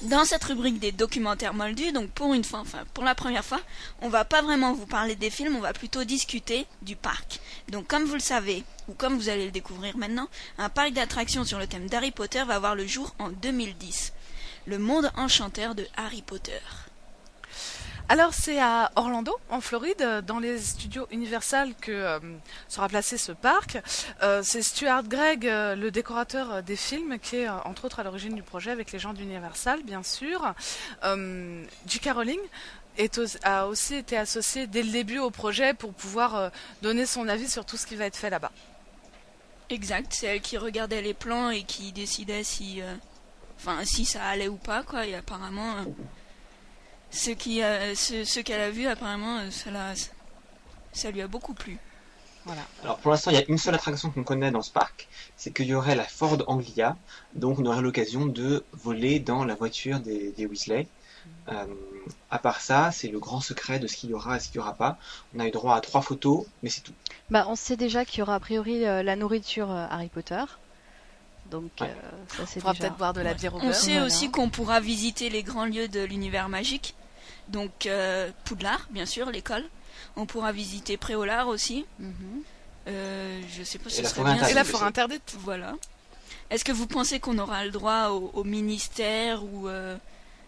Dans cette rubrique des documentaires moldus, donc pour une fois, enfin pour la première fois, on va pas vraiment vous parler des films, on va plutôt discuter du parc. Donc comme vous le savez, ou comme vous allez le découvrir maintenant, un parc d'attractions sur le thème d'Harry Potter va voir le jour en 2010. Le monde enchanteur de Harry Potter. Alors c'est à Orlando, en Floride, dans les studios Universal que euh, sera placé ce parc. Euh, c'est Stuart Gregg, euh, le décorateur des films, qui est entre autres à l'origine du projet avec les gens d'Universal, bien sûr. Euh, J.K. A aussi été associé dès le début au projet pour pouvoir donner son avis sur tout ce qui va être fait là-bas. Exact, c'est elle qui regardait les plans et qui décidait si, enfin, si ça allait ou pas, quoi. Et apparemment, ce qui, ce, ce qu'elle a vu, apparemment, euh, ça, ça lui a beaucoup plu. Voilà. Alors pour l'instant, il y a une seule attraction qu'on connaît dans ce parc, c'est qu'il y aurait la Ford Anglia, donc on aurait l'occasion de voler dans la voiture des, des Weasley. Euh, à part ça, c'est le grand secret de ce qu'il y aura et ce qu'il n'y aura pas. On a eu droit à trois photos, mais c'est tout. Bah, on sait déjà qu'il y aura a priori euh, la nourriture euh, Harry Potter. Donc, Ouais. euh, ça On c'est pourra déjà. peut-être boire de la bière au On beurre. sait voilà. aussi qu'on pourra visiter les grands lieux de l'univers magique. Donc, euh, Poudlard, bien sûr, l'école. On pourra visiter Préolard aussi. Mhm. Euh, je sais pas si ce serait bien. Et la forêt interdite. Voilà. Est-ce que vous pensez qu'on aura le droit au, au ministère ou euh,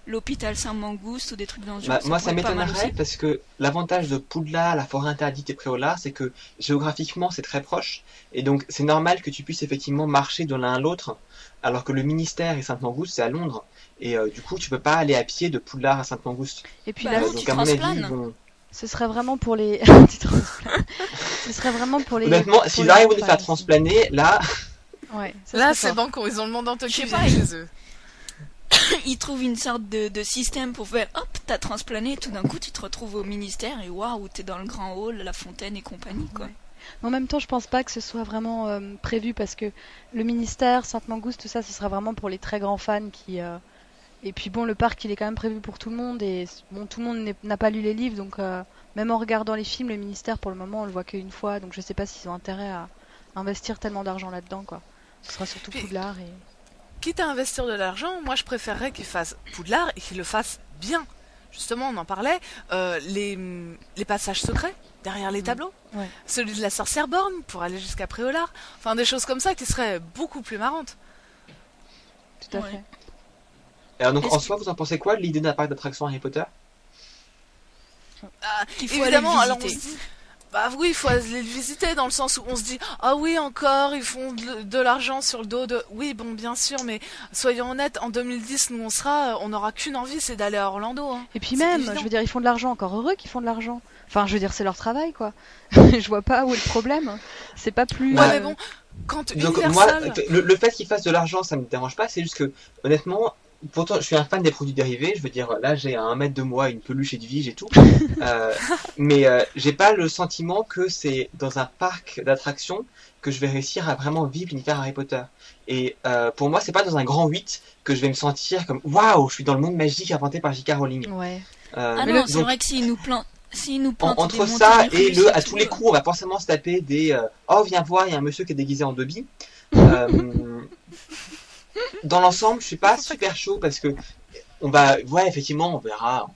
l'hôpital Saint-Mangouste ou des trucs dans ce genre Bah, moi, ça pas mal m'étonnerait aussi. parce que l'avantage de Poudlard, la forêt interdite et Préolard, c'est que géographiquement, c'est très proche. Et donc, c'est normal que tu puisses effectivement marcher de l'un à l'autre, alors que le ministère et Sainte-Mangouste, c'est à Londres. Et euh, du coup, tu peux pas aller à pied de Poudlard à Sainte-Mangouste. Et puis Bah, là, Euh, tu transplanes. ce serait vraiment pour les. Ce serait vraiment pour les. honnêtement, s'ils arrivent à nous faire transplaner, là, Ouais, ça Là, c'est banco, ils ont le monde en chez eux. Ils trouvent une sorte de, de système pour faire hop, t'as transplané, tout d'un coup tu te retrouves au ministère et waouh, t'es dans le grand hall, la fontaine et compagnie quoi. En même temps, je pense pas que ce soit vraiment euh, prévu parce que le ministère, Sainte-Mangouste, tout ça, ce sera vraiment pour les très grands fans qui. euh, Et puis bon, le parc, il est quand même prévu pour tout le monde et bon, tout le monde n'a pas lu les livres, donc euh, même en regardant les films, le ministère, pour le moment, on le voit qu'une fois, donc je sais pas s'ils ont intérêt à investir tellement d'argent là-dedans, quoi. Ce sera surtout Poudlard et. Quitte à investir de l'argent, moi je préférerais qu'ils fassent Poudlard et qu'ils le fassent bien. Justement, on en parlait, euh, les, les passages secrets derrière les tableaux, Ouais. celui de la sorcière borne pour aller jusqu'à Préolard, enfin des choses comme ça qui seraient beaucoup plus marrantes. Tout à Ouais. fait. Alors donc en que- soi, vous en pensez quoi de l'idée d'un parc d'attractions Harry Potter? Ah, Il faut évidemment, aller alors on se visiter. dit, bah oui, il faut aller le visiter dans le sens où on se dit, ah oui, encore, ils font de, de l'argent sur le dos de. Oui, bon, bien sûr, mais soyons honnêtes, en 2010, nous on sera, on n'aura qu'une envie, c'est d'aller à Orlando. Hein. Et puis même, évident. je veux dire, ils font de l'argent, encore heureux qu'ils font de l'argent. Enfin, je veux dire, c'est leur travail, quoi. je vois pas où est le problème. C'est pas plus. Ouais, Bah, mais bon, quand Donc Universal. moi, le, le fait qu'ils fassent de l'argent, ça me dérange pas. C'est juste que, honnêtement, pourtant, je suis un fan des produits dérivés. Je veux dire, là, j'ai à un mètre de moi une peluche Edwige et tout. Euh, mais euh, j'ai pas le sentiment que c'est dans un parc d'attractions que je vais réussir à vraiment vivre l'univers Harry Potter. Et euh, pour moi, c'est pas dans un grand 8 que je vais me sentir comme waouh, je suis dans le monde magique inventé par J.K. Rowling. Ouais. Euh, Ah non, c'est vrai que s'ils nous plantent, s'ils nous en- entre ça et le à tous les euh, coups, on va forcément se taper des euh, oh viens voir, il y a un monsieur qui est déguisé en Dobby. Euh, dans l'ensemble, je suis pas super chaud parce que on va ouais effectivement on verra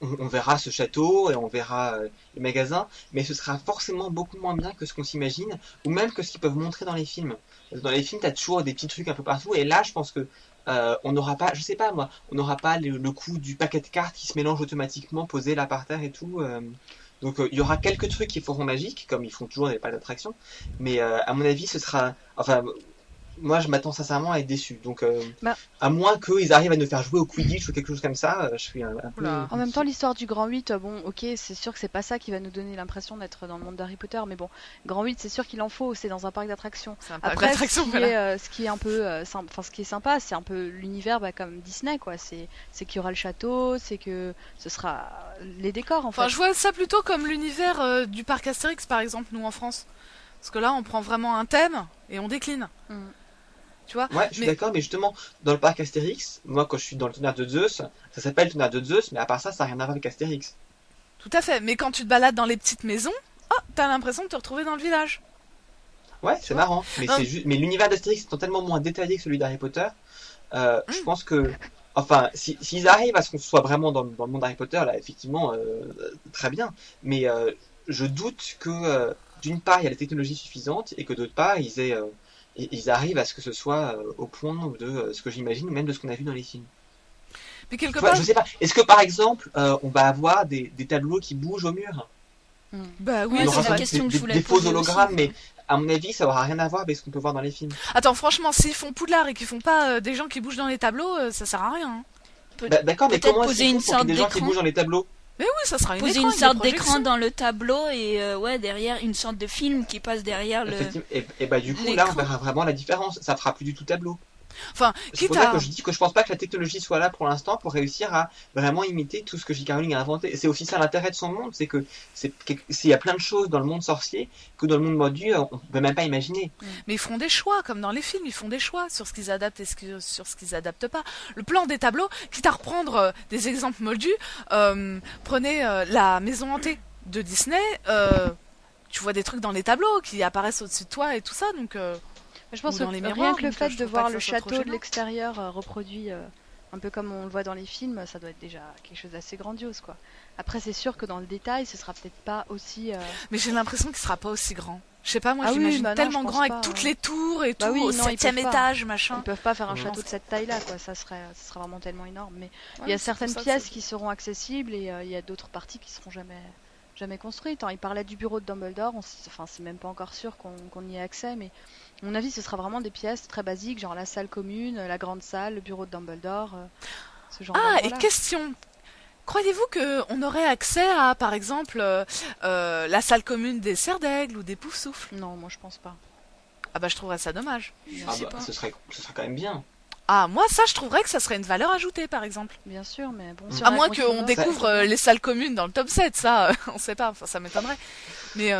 on, verra ce château et on verra euh, les magasins, mais ce sera forcément beaucoup moins bien que ce qu'on s'imagine, ou même que ce qu'ils peuvent montrer dans les films. Dans les films, t'as toujours des petits trucs un peu partout, et là, je pense que euh, on n'aura pas, je sais pas moi, on n'aura pas le, coup du paquet de cartes qui se mélange automatiquement posé là par terre et tout. Euh. donc il y aura quelques trucs qui feront magique, comme ils font toujours des pas d'attraction, mais à mon avis, ce sera, enfin, moi je m'attends sincèrement à être déçu. Donc, euh, bah. à moins qu'ils arrivent à nous faire jouer au Quidditch ou quelque chose comme ça, euh, je suis un, peu. En même temps, l'histoire du Grand 8, euh, bon, ok, c'est sûr que c'est pas ça qui va nous donner l'impression d'être dans le monde d'Harry Potter, mais bon, Grand 8, c'est sûr qu'il en faut, c'est dans un parc d'attractions. Après, ce qui, est, ce qui est un peu, enfin, ce qui est sympa, c'est un peu l'univers bah, comme Disney, quoi. C'est, c'est qu'il y aura le château, c'est que ce sera les décors, en enfin, je vois ça plutôt comme l'univers du parc Astérix, par exemple, nous en France. Parce que là, on prend vraiment un thème et on décline. Mm. Ouais, je suis d'accord, mais justement, dans le parc Astérix, moi, quand je suis dans le tonnerre de Zeus, ça s'appelle tonnerre de Zeus, mais à part ça, ça n'a rien à voir avec Astérix. Tout à fait, mais quand tu te balades dans les petites maisons, oh, t'as l'impression de te retrouver dans le village. Ouais, c'est marrant, mais, mais l'univers d'Astérix étant tellement moins détaillé que celui d'Harry Potter, euh, je hmm. pense que Enfin, s'ils arrivent à ce qu'on soit vraiment dans, le monde d'Harry Potter, là, effectivement, euh, très bien. Mais euh, je doute que, d'une part, il y a les technologies suffisantes, et que d'autre part, ils aient ils arrivent à ce que ce soit euh, au point de euh, ce que j'imagine, même de ce qu'on a vu dans les films. Mais quelque part... Je sais pas. Est-ce que par exemple, euh, on va avoir des, tableaux qui bougent au mur? Hmm. Bah oui, c'est la question que je voulais Des faux hologrammes, mais à mon avis, ça aura rien à voir avec ce qu'on peut voir dans les films. Attends, franchement, s'ils font Poudlard et qu'ils font pas des gens qui bougent dans les tableaux, ça sert à rien. Hein. Bah, d'accord, mais comment est-ce qu'ils font des gens qui bougent dans les tableaux? Mais oui, ça sera une Poser une sorte d'écran dans le tableau et euh, ouais derrière une sorte de film qui passe derrière le. Et, bah du coup là on verra vraiment la différence. Ça fera plus du tout tableau. Enfin, c'est pour ça que je dis que je pense pas que la technologie soit là pour l'instant pour réussir à vraiment imiter tout ce que J.K. Rowling a inventé. C'est aussi ça l'intérêt de son monde, c'est que c'est s'il y a plein de choses dans le monde sorcier que dans le monde mordu on peut même pas imaginer. Mais ils font des choix, comme dans les films, ils font des choix sur ce qu'ils adaptent et sur ce qu'ils adaptent pas. Le plan des tableaux, quitte à reprendre euh, des exemples moldus, euh, prenez euh, la maison hantée de Disney. tu vois des trucs dans les tableaux qui apparaissent au-dessus de toi et tout ça, donc. Je pense que rien que le fait de voir le château de l'extérieur euh, reproduit euh, un peu comme on le voit dans les films, ça doit être déjà quelque chose d'assez grandiose, quoi. Après, c'est sûr que dans le détail, ce sera peut-être pas aussi. Euh, Mais j'ai l'impression qu'il sera pas aussi grand. Je sais pas, moi, ah j'imagine bah tellement grand avec toutes les tours et bah tout, au septième étage, machin. Ils peuvent pas faire un château de cette taille-là, quoi. Ça serait, ça serait vraiment tellement énorme. Mais il y a certaines pièces qui seront accessibles et il y a d'autres parties qui seront jamais, jamais construites. Hein. Il parlait du bureau de Dumbledore. Enfin, c'est même pas encore sûr qu'on y ait accès, mais mon avis, ce sera vraiment des pièces très basiques, genre la salle commune, la grande salle, le bureau de Dumbledore, euh, ce genre Ah, et question Croyez-vous qu'on aurait accès à, par exemple, euh, euh, la salle commune des serres d'aigle ou des poufs-souffles Non, moi je pense pas. Ah bah je trouverais ça dommage. Ah bah, ce serait, ce serait quand même bien. Ah, moi, ça, je trouverais que ça serait une valeur ajoutée, par exemple. Bien sûr, mais bon. à moins qu'on découvre les salles communes dans le top 7, ça, on sait pas, enfin, ça m'étonnerait. Mais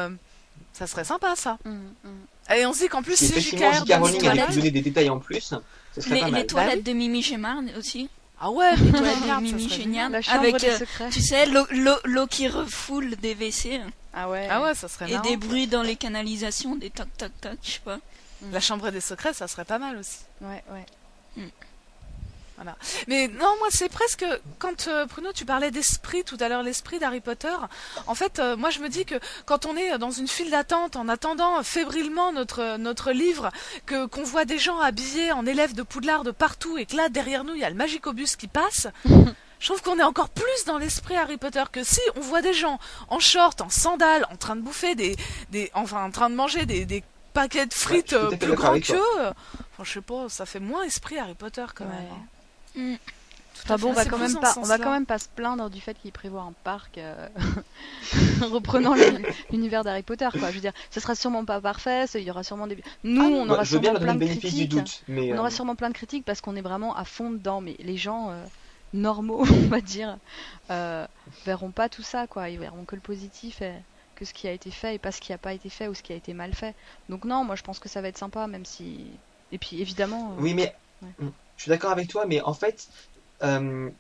ça serait sympa, ça. Mmh, mmh. Et on se dit qu'en plus, si JKR donner des détails en plus, serait les, pas mal. les toilettes de Mimi Gemard aussi. Ah ouais, les toilettes de Mimi Gemard avec, euh, tu sais, l'eau qui refoule des WC. Ah ouais. Ah ouais, ça serait Et des bruits dans les canalisations, des toc toc toc, je sais pas. La chambre des secrets, ça serait pas mal aussi. Ouais, ouais. Mm. Voilà. Mais non, moi c'est presque quand euh, Bruno tu parlais d'esprit tout à l'heure, l'esprit d'Harry Potter. En fait, euh, moi je me dis que quand on est dans une file d'attente en attendant fébrilement notre notre livre, que qu'on voit des gens habillés en élèves de Poudlard de partout et que là derrière nous il y a le Magicobus qui passe. Je trouve qu'on est encore plus dans l'esprit Harry Potter que si on voit des gens en short, en sandales, en train de bouffer des, des enfin en train de manger des, des paquets de frites euh, plus grands qu'eux. Enfin, je sais pas, ça fait moins esprit Harry Potter quand même. Hein. Mm. bon, on va quand même pas, on va quand même pas se plaindre du fait qu'il prévoit un parc euh, reprenant l'univers d'Harry Potter, quoi. Je veux dire, ce sera sûrement pas parfait, il y aura sûrement des. Nous, ah, on aura sûrement plein de critiques. on aura euh, sûrement plein de critiques parce qu'on est vraiment à fond dedans, mais les gens euh, normaux, on va dire, verront pas tout ça, quoi. Ils verront que le positif et que ce qui a été fait et pas ce qui a pas été fait ou ce qui a été mal fait. Donc non, moi je pense que ça va être sympa, même si. Et puis évidemment. Oui, mais. Je suis d'accord avec toi, mais en fait, euh,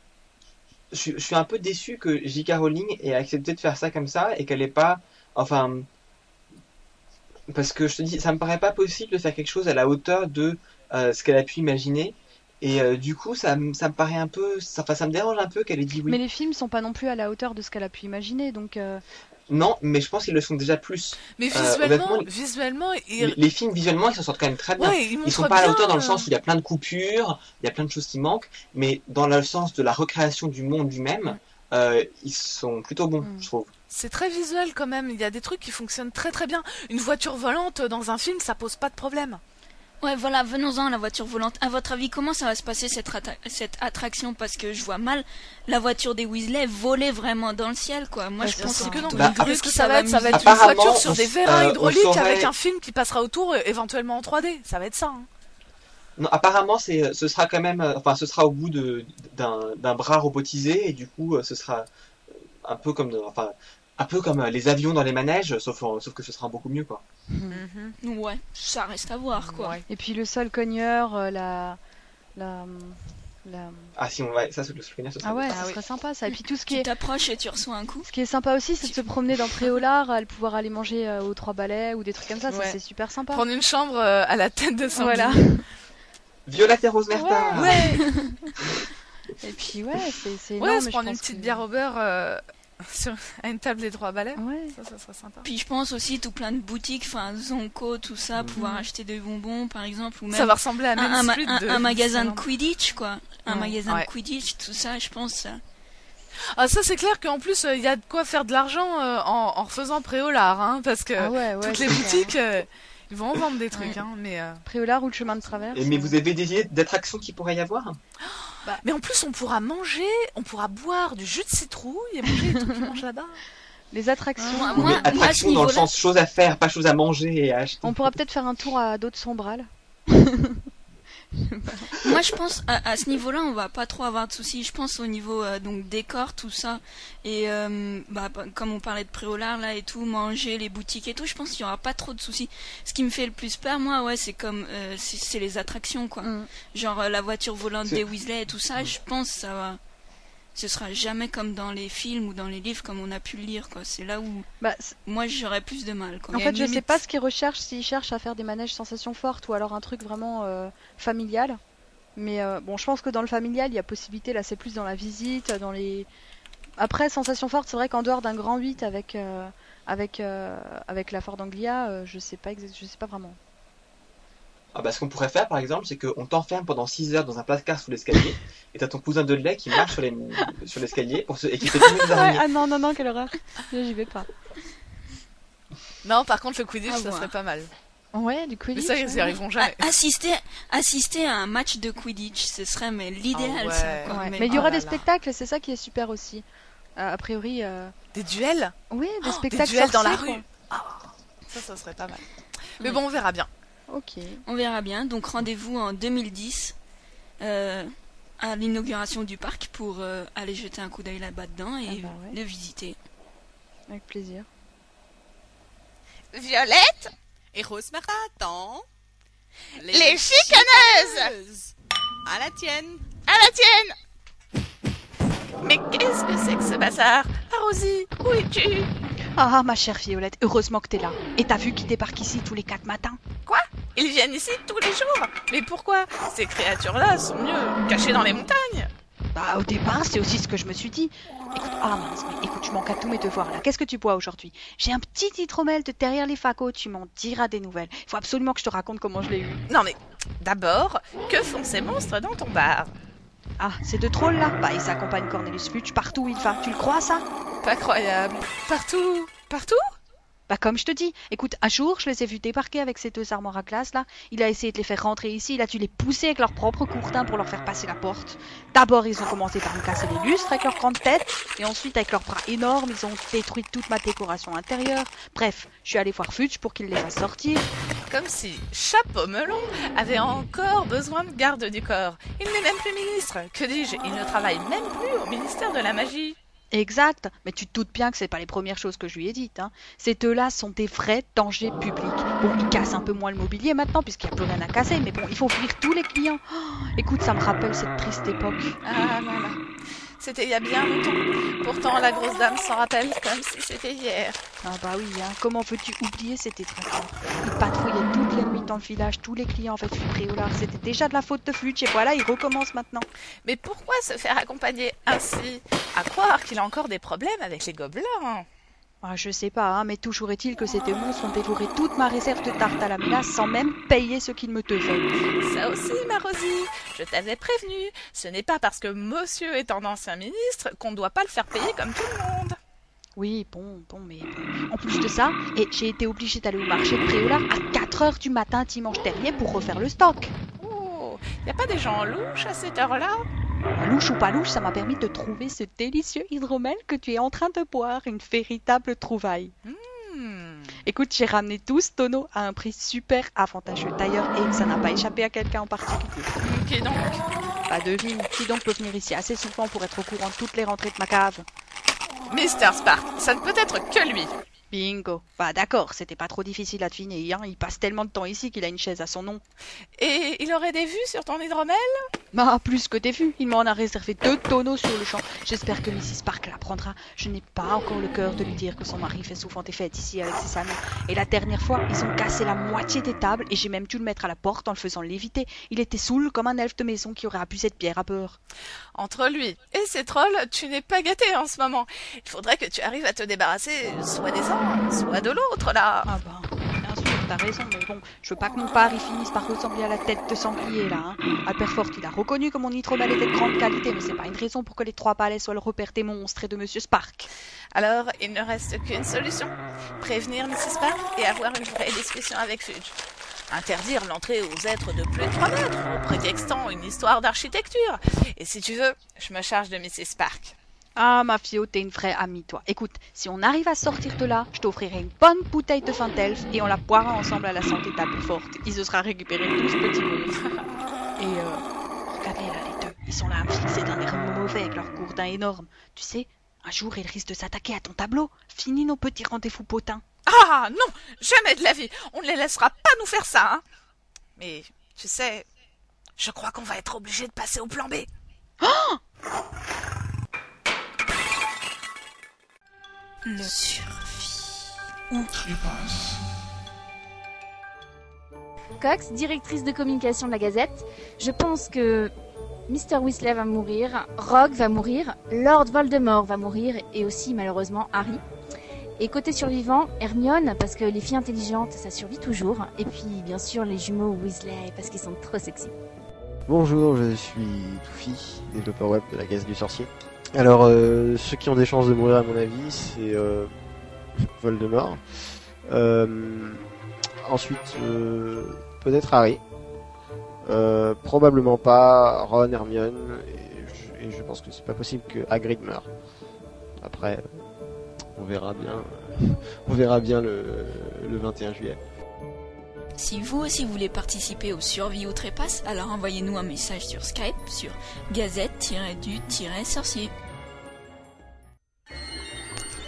je, suis un peu déçu que J.K. Rowling ait accepté de faire ça comme ça et qu'elle n'ait pas, enfin, parce que je te dis, ça me paraît pas possible de faire quelque chose à la hauteur de euh, ce qu'elle a pu imaginer. Et euh, du coup, ça, me paraît un peu. Ça, enfin, ça me dérange un peu qu'elle ait dit oui. Mais les films sont pas non plus à la hauteur de ce qu'elle a pu imaginer, donc. Non, mais je pense qu'ils le sont déjà plus. Mais Euh, visuellement, visuellement, Les, il... les films, visuellement, ils s'en sortent quand même très bien. Ouais, ils ils montrent sont pas à la hauteur dans le sens où il y a plein de coupures, il y a plein de choses qui manquent, mais dans le sens de la recréation du monde lui-même, euh, ils sont plutôt bons, Mm. je trouve. c'est très visuel quand même. Il y a des trucs qui fonctionnent très très bien. Une voiture volante dans un film, ça pose pas de problème. Ouais, voilà, venons-en à la voiture volante. À votre avis, comment ça va se passer cette, attraction? Parce que je vois mal la voiture des Weasley voler vraiment dans le ciel, quoi. Moi, je pense que non. Bah, Grue Qu'est-ce que qui ça va être Ça va être une Apparemment, voiture sur des vérins euh, hydrauliques saurait- avec un film qui passera autour, euh, éventuellement en 3D. Ça va être ça. hein. Non, apparemment, c'est, ce sera quand même, euh, enfin, ce sera au bout d'un, bras robotisé, et du coup, euh, ce sera euh, un peu comme, de- enfin, un peu comme euh, les avions dans les manèges, sauf, en- sauf que ce sera beaucoup mieux, quoi. Ouais, ça reste à voir, quoi. Ouais. Et puis le sol cogneur, euh, la. la... la... Ah, si on va, ça, c'est le souvenir, ce sera Ah ouais, Ah ça oui. serait sympa ça. Et puis tout ce qui Tu est, t'approches et tu reçois un coup. ce qui est sympa aussi, c'est de se promener dans Préolard, à pouvoir aller manger euh, aux trois balais ou des trucs comme ça. Ça c'est super sympa. Prendre une chambre euh, à la tête de son Voilà. Violette et Rose Merta. Ouais, Et puis ouais, c'est c'est ouais, se prendre une petite que- bière au beurre euh, à une table des trois balais. Ouais. Ça, ça serait sympa. Puis je pense aussi tout plein de boutiques, enfin Zonko, tout ça, Mhm. pouvoir acheter des bonbons, par exemple, ou même Ça va ressembler à un, un ma- Street un- de un magasin de. Quidditch, quoi. Un magasin Ouais. de Quidditch, tout ça, je pense. ça- Ah ça c'est clair qu'en plus il y a de quoi faire de l'argent euh, en, en refaisant Préolard, hein, parce que Ah ouais, ouais. toutes les clair. boutiques, euh, ils vont en vendre des trucs, Ouais. hein, mais euh, Préolard ou le chemin de traverse. Et, mais euh, vous avez des idées d'attractions qu'il pourrait y avoir? Mais en plus on pourra manger, on pourra boire du jus de citrouille et manger les trucs qu'ils mangent là-bas. Les attractions. Ah, Oui, moi- attractions dans le sens choses à faire, pas choses à manger et à acheter. On pourra peut-être faire un tour à d'autres sombrales. Moi, je pense à, à ce niveau-là, on va pas trop avoir de soucis. Je pense au niveau euh, donc décor, tout ça, et euh, bah, comme on parlait de préolard là et tout, manger, les boutiques et tout, je pense qu'il y aura pas trop de soucis. Ce qui me fait le plus peur, moi, ouais, c'est comme euh, c'est les attractions, quoi. Mm. Genre la voiture volante des Weasley et tout ça. Je pense ça va. Ce sera jamais comme dans les films ou dans les livres comme on a pu le lire, quoi. C'est là où Bah, moi j'aurais plus de mal, quoi. en fait, je sais limite. pas ce qu'ils recherchent, s'ils cherchent à faire des manèges sensations fortes ou alors un truc vraiment euh, familial. Mais euh, bon, je pense que dans le familial, il y a possibilité, là, c'est plus dans la visite, dans les. Après, sensations fortes, c'est vrai qu'en dehors d'un grand 8 avec, euh, avec, avec la Ford Anglia, je sais pas je sais pas vraiment. Ah bah, ce qu'on pourrait faire, par exemple, c'est qu'on t'enferme pendant 6 heures dans un placard sous l'escalier, et t'as ton cousin de lait qui marche sur les- sur l'escalier pour se... et qui fait des araignées. ah non, non, non, quelle horreur. J'y vais pas. Non, par contre le Quidditch À ça serait pas mal. Ouais, du Mais Quidditch. ça ils y arriveront jamais. A- Assister, assister à un match de Quidditch, ce serait mais l'idéal, Ah ouais. ça. Quoi. Ouais. Mais- Mais il y oh aura là des là. spectacles, c'est ça qui est super aussi. Euh, a priori, euh, Des duels? oui, des Oh, spectacles Des duels dans la rue Ah, Ça ça serait pas mal. Mais bon on verra bien. Ok. On verra bien. Donc rendez-vous en 2010 euh, à l'inauguration du parc pour euh, aller jeter un coup d'œil là-bas dedans et Ah bah ouais. le visiter. Avec plaisir. Violette Et Rose Merta, attends. Les chicaneuses À la tienne. À la tienne Mais qu'est-ce que c'est que ce bazar? Ah Rosie, où es-tu? Ah, ma chère Violette, heureusement que t'es là. Et t'as vu qu'ils débarquent ici tous les quatre matins? Quoi? Ils viennent ici tous les jours? Mais pourquoi? Ces créatures-là sont mieux cachées dans les montagnes Bah, au départ, c'est aussi ce que je me suis dit. Écoute, ah mince, mais écoute, je manque à tous mes devoirs là. Qu'est-ce que tu bois aujourd'hui? J'ai un petit hydromel de derrière les facos, tu m'en diras des nouvelles. Il faut absolument que je te raconte comment je l'ai eu. Non mais, d'abord, que font ces monstres dans ton bar? Ah, c'est de trolls là Bah, ils accompagnent Cornelius Fudge partout il va. Tu le crois ça? Pas croyable. Partout Partout? Bah comme je te dis, écoute, un jour, je les ai vus débarquer avec ces deux armoires à glace là. Il a essayé de les faire rentrer ici, il a dû les pousser avec leur propre courtin pour leur faire passer la porte. D'abord, ils ont commencé par me casser les lustres avec leur grande tête, et ensuite avec leurs bras énormes, ils ont détruit toute ma décoration intérieure. Bref, je suis allée voir Fudge pour qu'il les fasse sortir. Comme si Chapeau Melon avait encore besoin de garde du corps. Il n'est même plus ministre. Que dis-je? Il ne travaille même plus au ministère de la magie. Exact, mais tu te doutes bien que c'est pas les premières choses que je lui ai dites. Hein. Ces deux-là sont des vrais dangers publics. Bon, ils cassent un peu moins le mobilier maintenant puisqu'il n'y a plus rien à casser, mais bon, il faut fuir tous les clients. Oh, écoute, ça me rappelle cette triste époque. Ah là là. C'était il y a bien longtemps. Pourtant, la grosse dame s'en rappelle comme si c'était hier. Ah bah oui, hein. comment veux-tu oublier cette étrange Il patrouillait toutes les nuits dans le village, tous les clients en fait Préolard. C'était déjà de la faute de Flutch et voilà, il recommence maintenant. Mais pourquoi se faire accompagner ainsi? À croire qu'il a encore des problèmes avec les gobelins. Ah, je sais pas, hein, mais toujours est-il que ces monstres ont dévoré toute ma réserve de tarte à la mélasse sans même payer ce qu'ils me devaient. Ça aussi, ma Rosie, je t'avais prévenu. Ce n'est pas parce que monsieur est un ancien ministre qu'on ne doit pas le faire payer comme tout le monde. Oui, bon, bon, mais bon. En plus de ça, et j'ai été obligée d'aller au marché de Préolard à 4 heures du matin dimanche dernier pour refaire le stock. Oh, y a pas des gens louches à cette heure-là? Louche ou pas louche, ça m'a permis de trouver ce délicieux hydromel que tu es en train de boire, une véritable trouvaille. Hmm. Écoute, j'ai ramené 12 tonneaux à un prix super avantageux d'ailleurs et ça n'a pas échappé à quelqu'un en particulier. Qui donc Pas devine, qui donc peut venir ici assez souvent pour être au courant de toutes les rentrées de ma cave? Mister Spark, ça ne peut être que lui. Bingo. Bah d'accord, c'était pas trop difficile à deviner. Hein. Il passe tellement de temps ici qu'il a une chaise à son nom. Et il aurait des vues sur ton hydromel? Bah plus que des vues. Il m'en a réservé deux tonneaux sur le champ. J'espère que Mrs. Park l'apprendra. Je n'ai pas encore le cœur de lui dire que son mari fait souvent des fêtes ici avec ses amis. Et la dernière fois, ils ont cassé la moitié des tables et j'ai même dû le mettre à la porte en le faisant léviter. Il était saoul comme un elfe de maison qui aurait abusé de pierre à beurre. Entre lui et ses trolls, tu n'es pas gâté en ce moment. Il faudrait que tu arrives à te débarrasser soit des soit de l'autre là. Ah bah, bien sûr, t'as raison, mais bon, je veux pas que mon pari finisse par ressembler à la tête de sanglier là. Hein. Alperfort, il a reconnu que mon nitronal était de grande qualité, mais c'est pas une raison pour que les trois palais soient le repère des monstres et de Monsieur Spark. Alors, il ne reste qu'une solution prévenir Mrs. Spark et avoir une vraie discussion avec Fudge. Interdire l'entrée aux êtres de plus de 3 mètres, en prétextant une histoire d'architecture. Et si tu veux, je me charge de Mrs. Spark. Ah, ma fille, t'es une vraie amie, toi. Écoute, si on arrive à sortir de là, je t'offrirai une bonne bouteille de fin d'elfe et on la boira ensemble à la santé table forte. Il se sera récupéré tous petits monstres. et euh, regardez là, les deux. Ils sont là à me fixer d'un air mauvais avec leur gourdin énorme. Tu sais, un jour, ils risquent de s'attaquer à ton tableau. Fini nos petits rendez-vous potins. Ah non, jamais de la vie. On ne les laissera pas nous faire ça. Hein. Mais tu sais, je crois qu'on va être obligé de passer au plan B. Oh Le survie. Ou trépasse. Cox, directrice de communication de la Gazette, je pense que Mr. Weasley va mourir, Rogue va mourir, Lord Voldemort va mourir et aussi malheureusement Harry. Et côté survivant, Hermione, parce que les filles intelligentes, ça survit toujours. Et puis, bien sûr, les jumeaux Weasley, parce qu'ils sont trop sexy. Bonjour, je suis Toufi, développeur web de la Gazette du Sorcier. Alors, euh, ceux qui ont des chances de mourir, à mon avis, c'est euh, Voldemort. Euh, ensuite, euh, peut-être Harry. Probablement pas Ron, Hermione. Et je, pense que c'est pas possible que Hagrid meure. Après, on verra bien. On verra bien le 21 juillet. Si vous aussi voulez participer au Survie ou Trépasse, alors envoyez-nous un message sur Skype sur gazette-du-sorcier.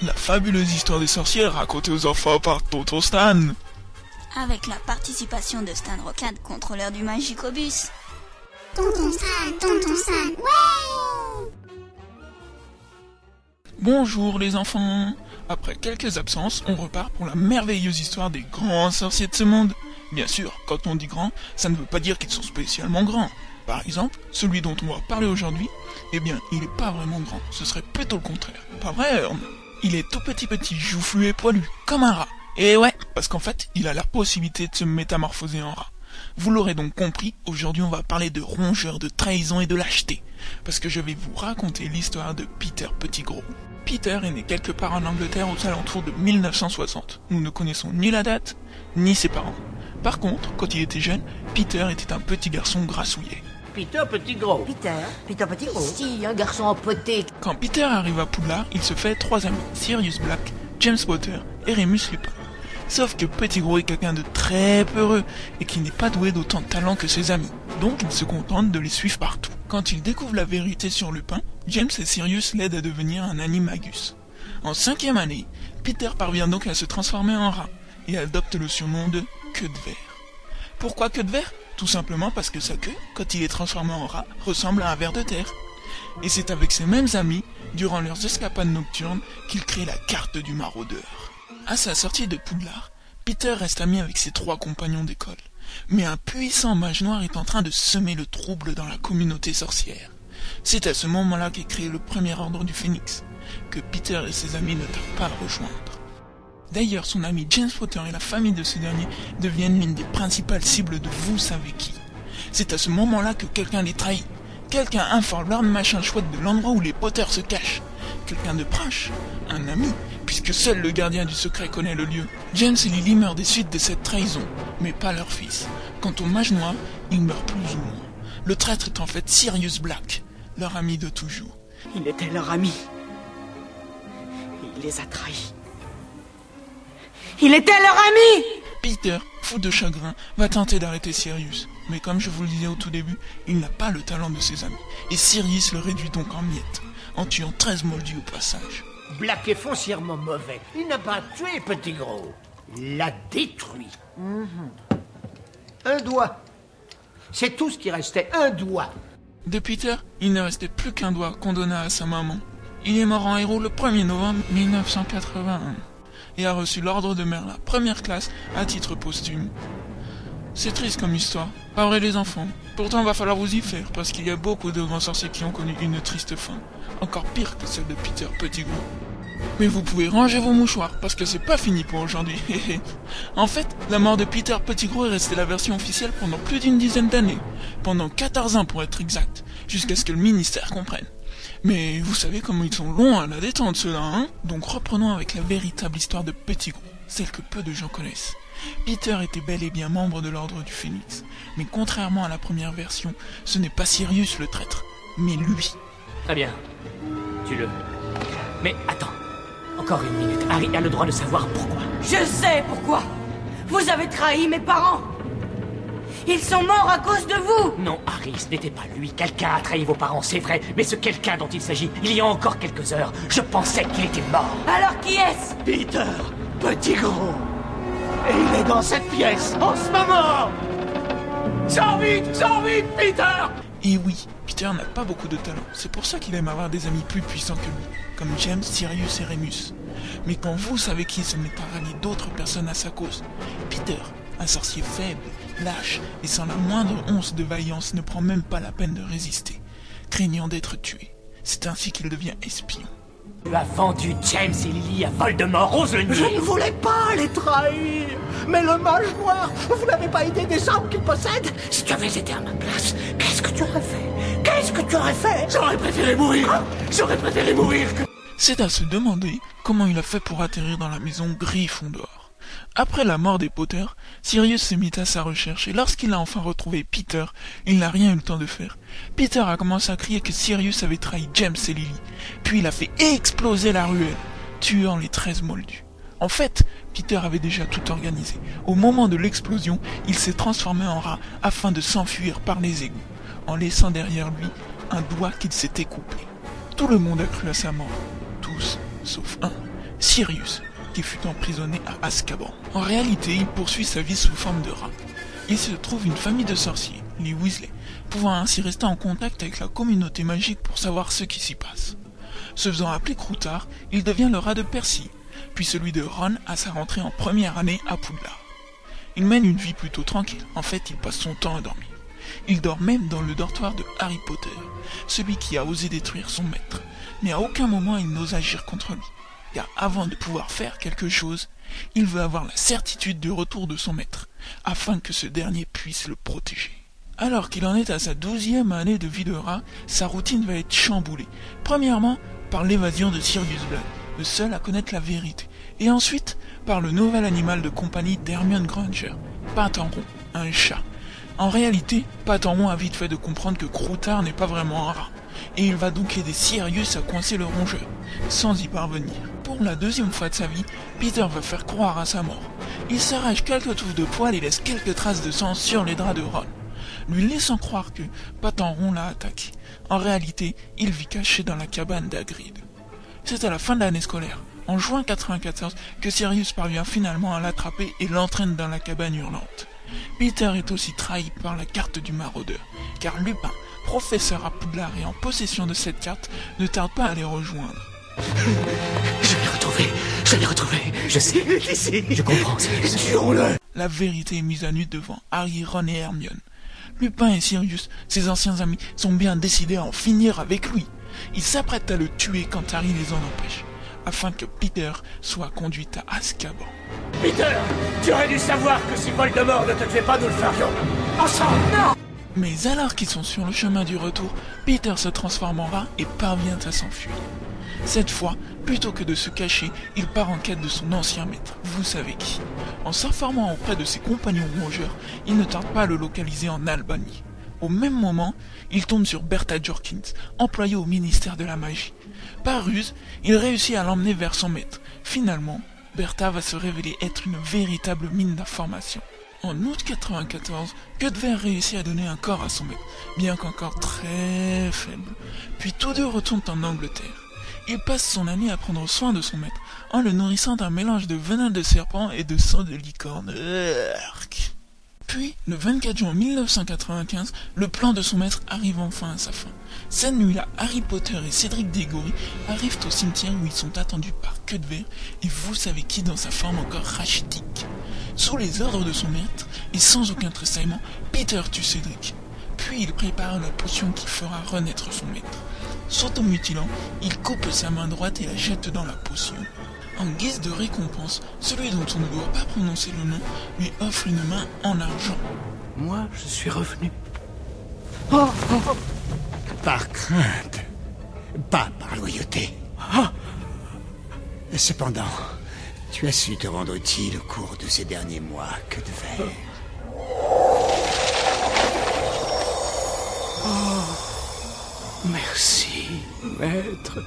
La fabuleuse histoire des sorcières racontée aux enfants par Tonton Stan. Avec la participation de Stan Rocade, contrôleur du Magicobus. Tonton Stan, tonton Stan, ouais Bonjour les enfants. Après quelques absences, on repart pour la merveilleuse histoire des grands sorciers de ce monde. Bien sûr, quand on dit grand, ça ne veut pas dire qu'ils sont spécialement grands. Par exemple, celui dont on va parler aujourd'hui, eh bien, il est pas vraiment grand, ce serait plutôt le contraire. Pas vrai, Ern Il est tout petit petit, joufflu et poilu, comme un rat. Et ouais, parce qu'en fait, il a la possibilité de se métamorphoser en rat. Vous l'aurez donc compris, aujourd'hui on va parler de rongeurs, de trahison et de lâcheté. Parce que je vais vous raconter l'histoire de Peter Petit Gros. Peter est né quelque part en Angleterre aux alentours de 1960. Nous ne connaissons ni la date, ni ses parents. Par contre, quand il était jeune, Peter était un petit garçon grassouillet. Peter Petit Gros. Peter Peter Petit Gros Si, un garçon empoté. Quand Peter arrive à Poudlard, il se fait trois amis, Sirius Black, James Potter et Remus Lupin. Sauf que Petit Gros est quelqu'un de très peureux et qui n'est pas doué d'autant de talent que ses amis. Donc il se contente de les suivre partout. Quand il découvre la vérité sur Lupin, James et Sirius l'aident à devenir un animagus. En cinquième année, Peter parvient donc à se transformer en rat et adopte le surnom de queue de verre. Pourquoi queue de verre Tout simplement parce que sa queue, quand il est transformé en rat, ressemble à un ver de terre. Et c'est avec ces mêmes amis, durant leurs escapades nocturnes, qu'il crée la carte du maraudeur. À sa sortie de Poudlard, Peter reste ami avec ses trois compagnons d'école. Mais un puissant mage noir est en train de semer le trouble dans la communauté sorcière. C'est à ce moment-là qu'est créé le premier ordre du Phénix, que Peter et ses amis ne tardent pas à rejoindre. D'ailleurs, son ami James Potter et la famille de ce dernier deviennent l'une des principales cibles de vous savez qui. C'est à ce moment-là que quelqu'un les trahit. Quelqu'un informe Lord Machin Chouette de l'endroit où les Potter se cachent. Quelqu'un de proche, un ami, puisque seul le gardien du secret connaît le lieu. James et Lily meurent des suites de cette trahison, mais pas leur fils. Quant au mage noir, il meurt plus ou moins. Le traître est en fait Sirius Black, leur ami de toujours. Il était leur ami. Il les a trahis. Il était leur ami Peter, fou de chagrin, va tenter d'arrêter Sirius. Mais comme je vous le disais au tout début, il n'a pas le talent de ses amis. Et Sirius le réduit donc en miettes, en tuant 13 moldus au passage. Black est foncièrement mauvais. Il n'a pas tué Petit Gros. Il l'a détruit. Mhm. Un doigt. C'est tout ce qui restait, un doigt. De Peter, il ne restait plus qu'un doigt qu'on donna à sa maman. Il est mort en héros le 1er novembre 1981 et a reçu l'ordre de Merla, première classe, à titre posthume. C'est triste comme histoire, pas vrai les enfants? Pourtant va falloir vous y faire, parce qu'il y a beaucoup de grands sorciers qui ont connu une triste fin, encore pire que celle de Peter Pettigrew. Mais vous pouvez ranger vos mouchoirs, parce que c'est pas fini pour aujourd'hui. en fait, la mort de Peter Pettigrew est restée la version officielle pendant plus d'une dizaine d'années, pendant 14 ans pour être exact, jusqu'à ce que le ministère comprenne. Mais vous savez comment ils sont longs à la détente ceux-là, hein? Donc reprenons avec la véritable histoire de Pettigrew, celle que peu de gens connaissent. Peter était bel et bien membre de l'ordre du Phénix, mais contrairement à la première version, ce n'est pas Sirius le traître, mais lui. Très bien. Tu le. Mais attends. Encore une minute. Harry a le droit de savoir pourquoi. Je sais pourquoi Vous avez trahi mes parents Ils sont morts à cause de vous Non, Harry, ce n'était pas lui. Quelqu'un a trahi vos parents, c'est vrai. Mais ce quelqu'un dont il s'agit, il y a encore quelques heures, je pensais qu'il était mort. Alors qui est-ce? Peter Petit gros Et il est dans cette pièce, en ce moment Sors vite Sors vite, Peter Et oui, Peter n'a pas beaucoup de talent. C'est pour ça qu'il aime avoir des amis plus puissants que lui, comme James, Sirius et Remus. Mais quand vous savez qui se met à rallier d'autres personnes à sa cause, Peter, un sorcier faible, lâche et sans la moindre once de vaillance ne prend même pas la peine de résister, craignant d'être tué. C'est ainsi qu'il devient espion. Tu as vendu James et Lily à Voldemort, ose le Je ne voulais pas les trahir. Mais le mage noir, vous n'avez pas idée des armes qu'il possède? Si tu avais été à ma place, qu'est-ce que tu aurais fait? Qu'est-ce que tu aurais fait? J'aurais préféré mourir. J'aurais préféré mourir que... C'est à se demander comment il a fait pour atterrir dans la maison Gryffondor. Après la mort des Potter, Sirius se mit à sa recherche et lorsqu'il a enfin retrouvé Peter, il n'a rien eu le temps de faire. Peter a commencé à crier que Sirius avait trahi James et Lily, puis il a fait exploser la ruelle, tuant les treize moldus. En fait, Peter avait déjà tout organisé. Au moment de l'explosion, il s'est transformé en rat afin de s'enfuir par les égouts, en laissant derrière lui un doigt qu'il s'était coupé. Tout le monde a cru à sa mort. Tous, sauf un, Sirius, qui fut emprisonné à Azkaban. En réalité, il poursuit sa vie sous forme de rat. Il se trouve une famille de sorciers, les Weasley, pouvant ainsi rester en contact avec la communauté magique pour savoir ce qui s'y passe. Se faisant appeler Croutard, il devient le rat de Percy, puis celui de Ron à sa rentrée en première année à Poudlard. Il mène une vie plutôt tranquille, en fait il passe son temps à dormir. Il dort même dans le dortoir de Harry Potter, celui qui a osé détruire son maître, mais à aucun moment il n'ose agir contre lui, avant de pouvoir faire quelque chose, il veut avoir la certitude du retour de son maître, afin que ce dernier puisse le protéger. Alors qu'il en est à sa douzième année de vie de rat, sa routine va être chamboulée. Premièrement, par l'évasion de Sirius Black, le seul à connaître la vérité, et ensuite par le nouvel animal de compagnie d'Hermione Granger, Patenron, un chat. En réalité, Patenron a vite fait de comprendre que Croutard n'est pas vraiment un rat, et il va donc aider Sirius à coincer le rongeur, sans y parvenir. Pour la deuxième fois de sa vie, Peter va faire croire à sa mort. Il s'arrache quelques touffes de poils et laisse quelques traces de sang sur les draps de Ron, lui laissant croire que Patenron l'a attaqué. En réalité, il vit caché dans la cabane d'Agrid. C'est à la fin de l'année scolaire, en juin 94, que Sirius parvient finalement à l'attraper et l'entraîne dans la cabane hurlante. Peter est aussi trahi par la carte du maraudeur, car Lupin, professeur à Poudlard est en possession de cette carte ne tarde pas à les rejoindre. Je l'ai retrouvé, je l'ai retrouvé. Je sais, ici. Je comprends, c'est tuons-le. La vérité est mise à nu devant Harry, Ron et Hermione. Lupin et Sirius, ses anciens amis, sont bien décidés à en finir avec lui. Ils s'apprêtent à le tuer quand Harry les en empêche, afin que Peter soit conduit à Azkaban. Peter, tu aurais dû savoir que si Voldemort ne te tuait pas, nous le ferions. Ensemble Non Mais alors qu'ils sont sur le chemin du retour, Peter se transforme en rat et parvient à s'enfuir. Cette fois, plutôt que de se cacher, il part en quête de son ancien maître, vous savez qui. En s'informant auprès de ses compagnons rongeurs, il ne tarde pas à le localiser en Albanie. Au même moment, il tombe sur Bertha Jorkins, employée au ministère de la magie. Par ruse, il réussit à l'emmener vers son maître. Finalement, Bertha va se révéler être une véritable mine d'informations. En août 94, Cutver réussit à donner un corps à son maître, bien qu'encore très faible. Puis tous deux retournent en Angleterre. Il passe son année à prendre soin de son maître, en le nourrissant d'un mélange de venin de serpent et de sang de licorne. Puis, le 24 juin 1995, le plan de son maître arrive enfin à sa fin. Cette nuit-là, Harry Potter et Cédric Diggory arrivent au cimetière où ils sont attendus par Cutver et vous savez qui dans sa forme encore rachitique. Sous les ordres de son maître, et sans aucun tressaillement, Peter tue Cédric. Puis il prépare la potion qui fera renaître son maître. S'automutilant, il coupe sa main droite et la jette dans la potion. En guise de récompense, celui dont on ne doit pas prononcer le nom lui offre une main en argent. Moi, je suis revenu. Oh, oh, oh. Par crainte, pas par loyauté. Ah. Cependant, tu as su te rendre utile au cours de ces derniers mois que de faire. Oh. Merci, maître.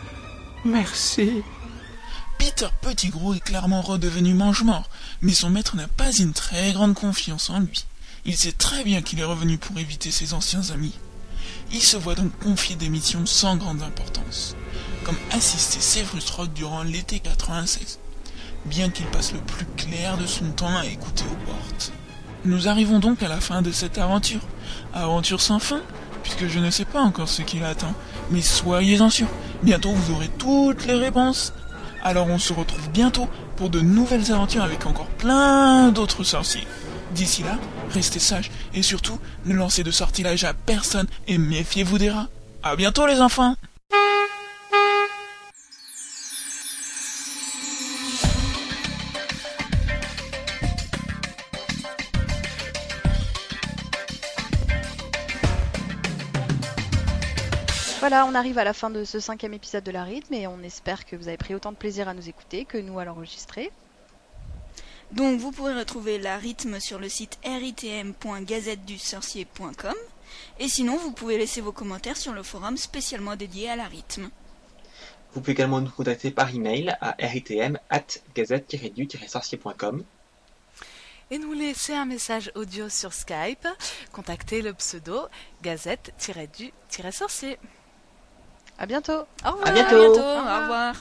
Merci. Peter Pettigrew est clairement redevenu mange-mort, mais son maître n'a pas une très grande confiance en lui. Il sait très bien qu'il est revenu pour éviter ses anciens amis. Il se voit donc confier des missions sans grande importance, comme assister Severus Rock durant l'été 96, bien qu'il passe le plus clair de son temps à écouter aux portes. Nous arrivons donc à la fin de cette aventure. Aventure sans fin, puisque je ne sais pas encore ce qui l'attend, mais soyez-en sûrs, bientôt vous aurez toutes les réponses. Alors on se retrouve bientôt pour de nouvelles aventures avec encore plein d'autres sorciers. D'ici là, restez sages et surtout ne lancez de sortilège à personne et méfiez-vous des rats. À bientôt les enfants Voilà, on arrive à la fin de ce cinquième épisode de la rythme et on espère que vous avez pris autant de plaisir à nous écouter que nous à l'enregistrer. Donc vous pourrez retrouver la rythme sur le site ritm.gazettedusorcier.com et sinon vous pouvez laisser vos commentaires sur le forum spécialement dédié à la rythme. Vous pouvez également nous contacter par email à ritm@gazette-du-sorcier.com. Et nous laisser un message audio sur Skype. Contactez le pseudo gazette-du-sorcier. À bientôt. Au revoir. À bientôt. À bientôt. Au revoir.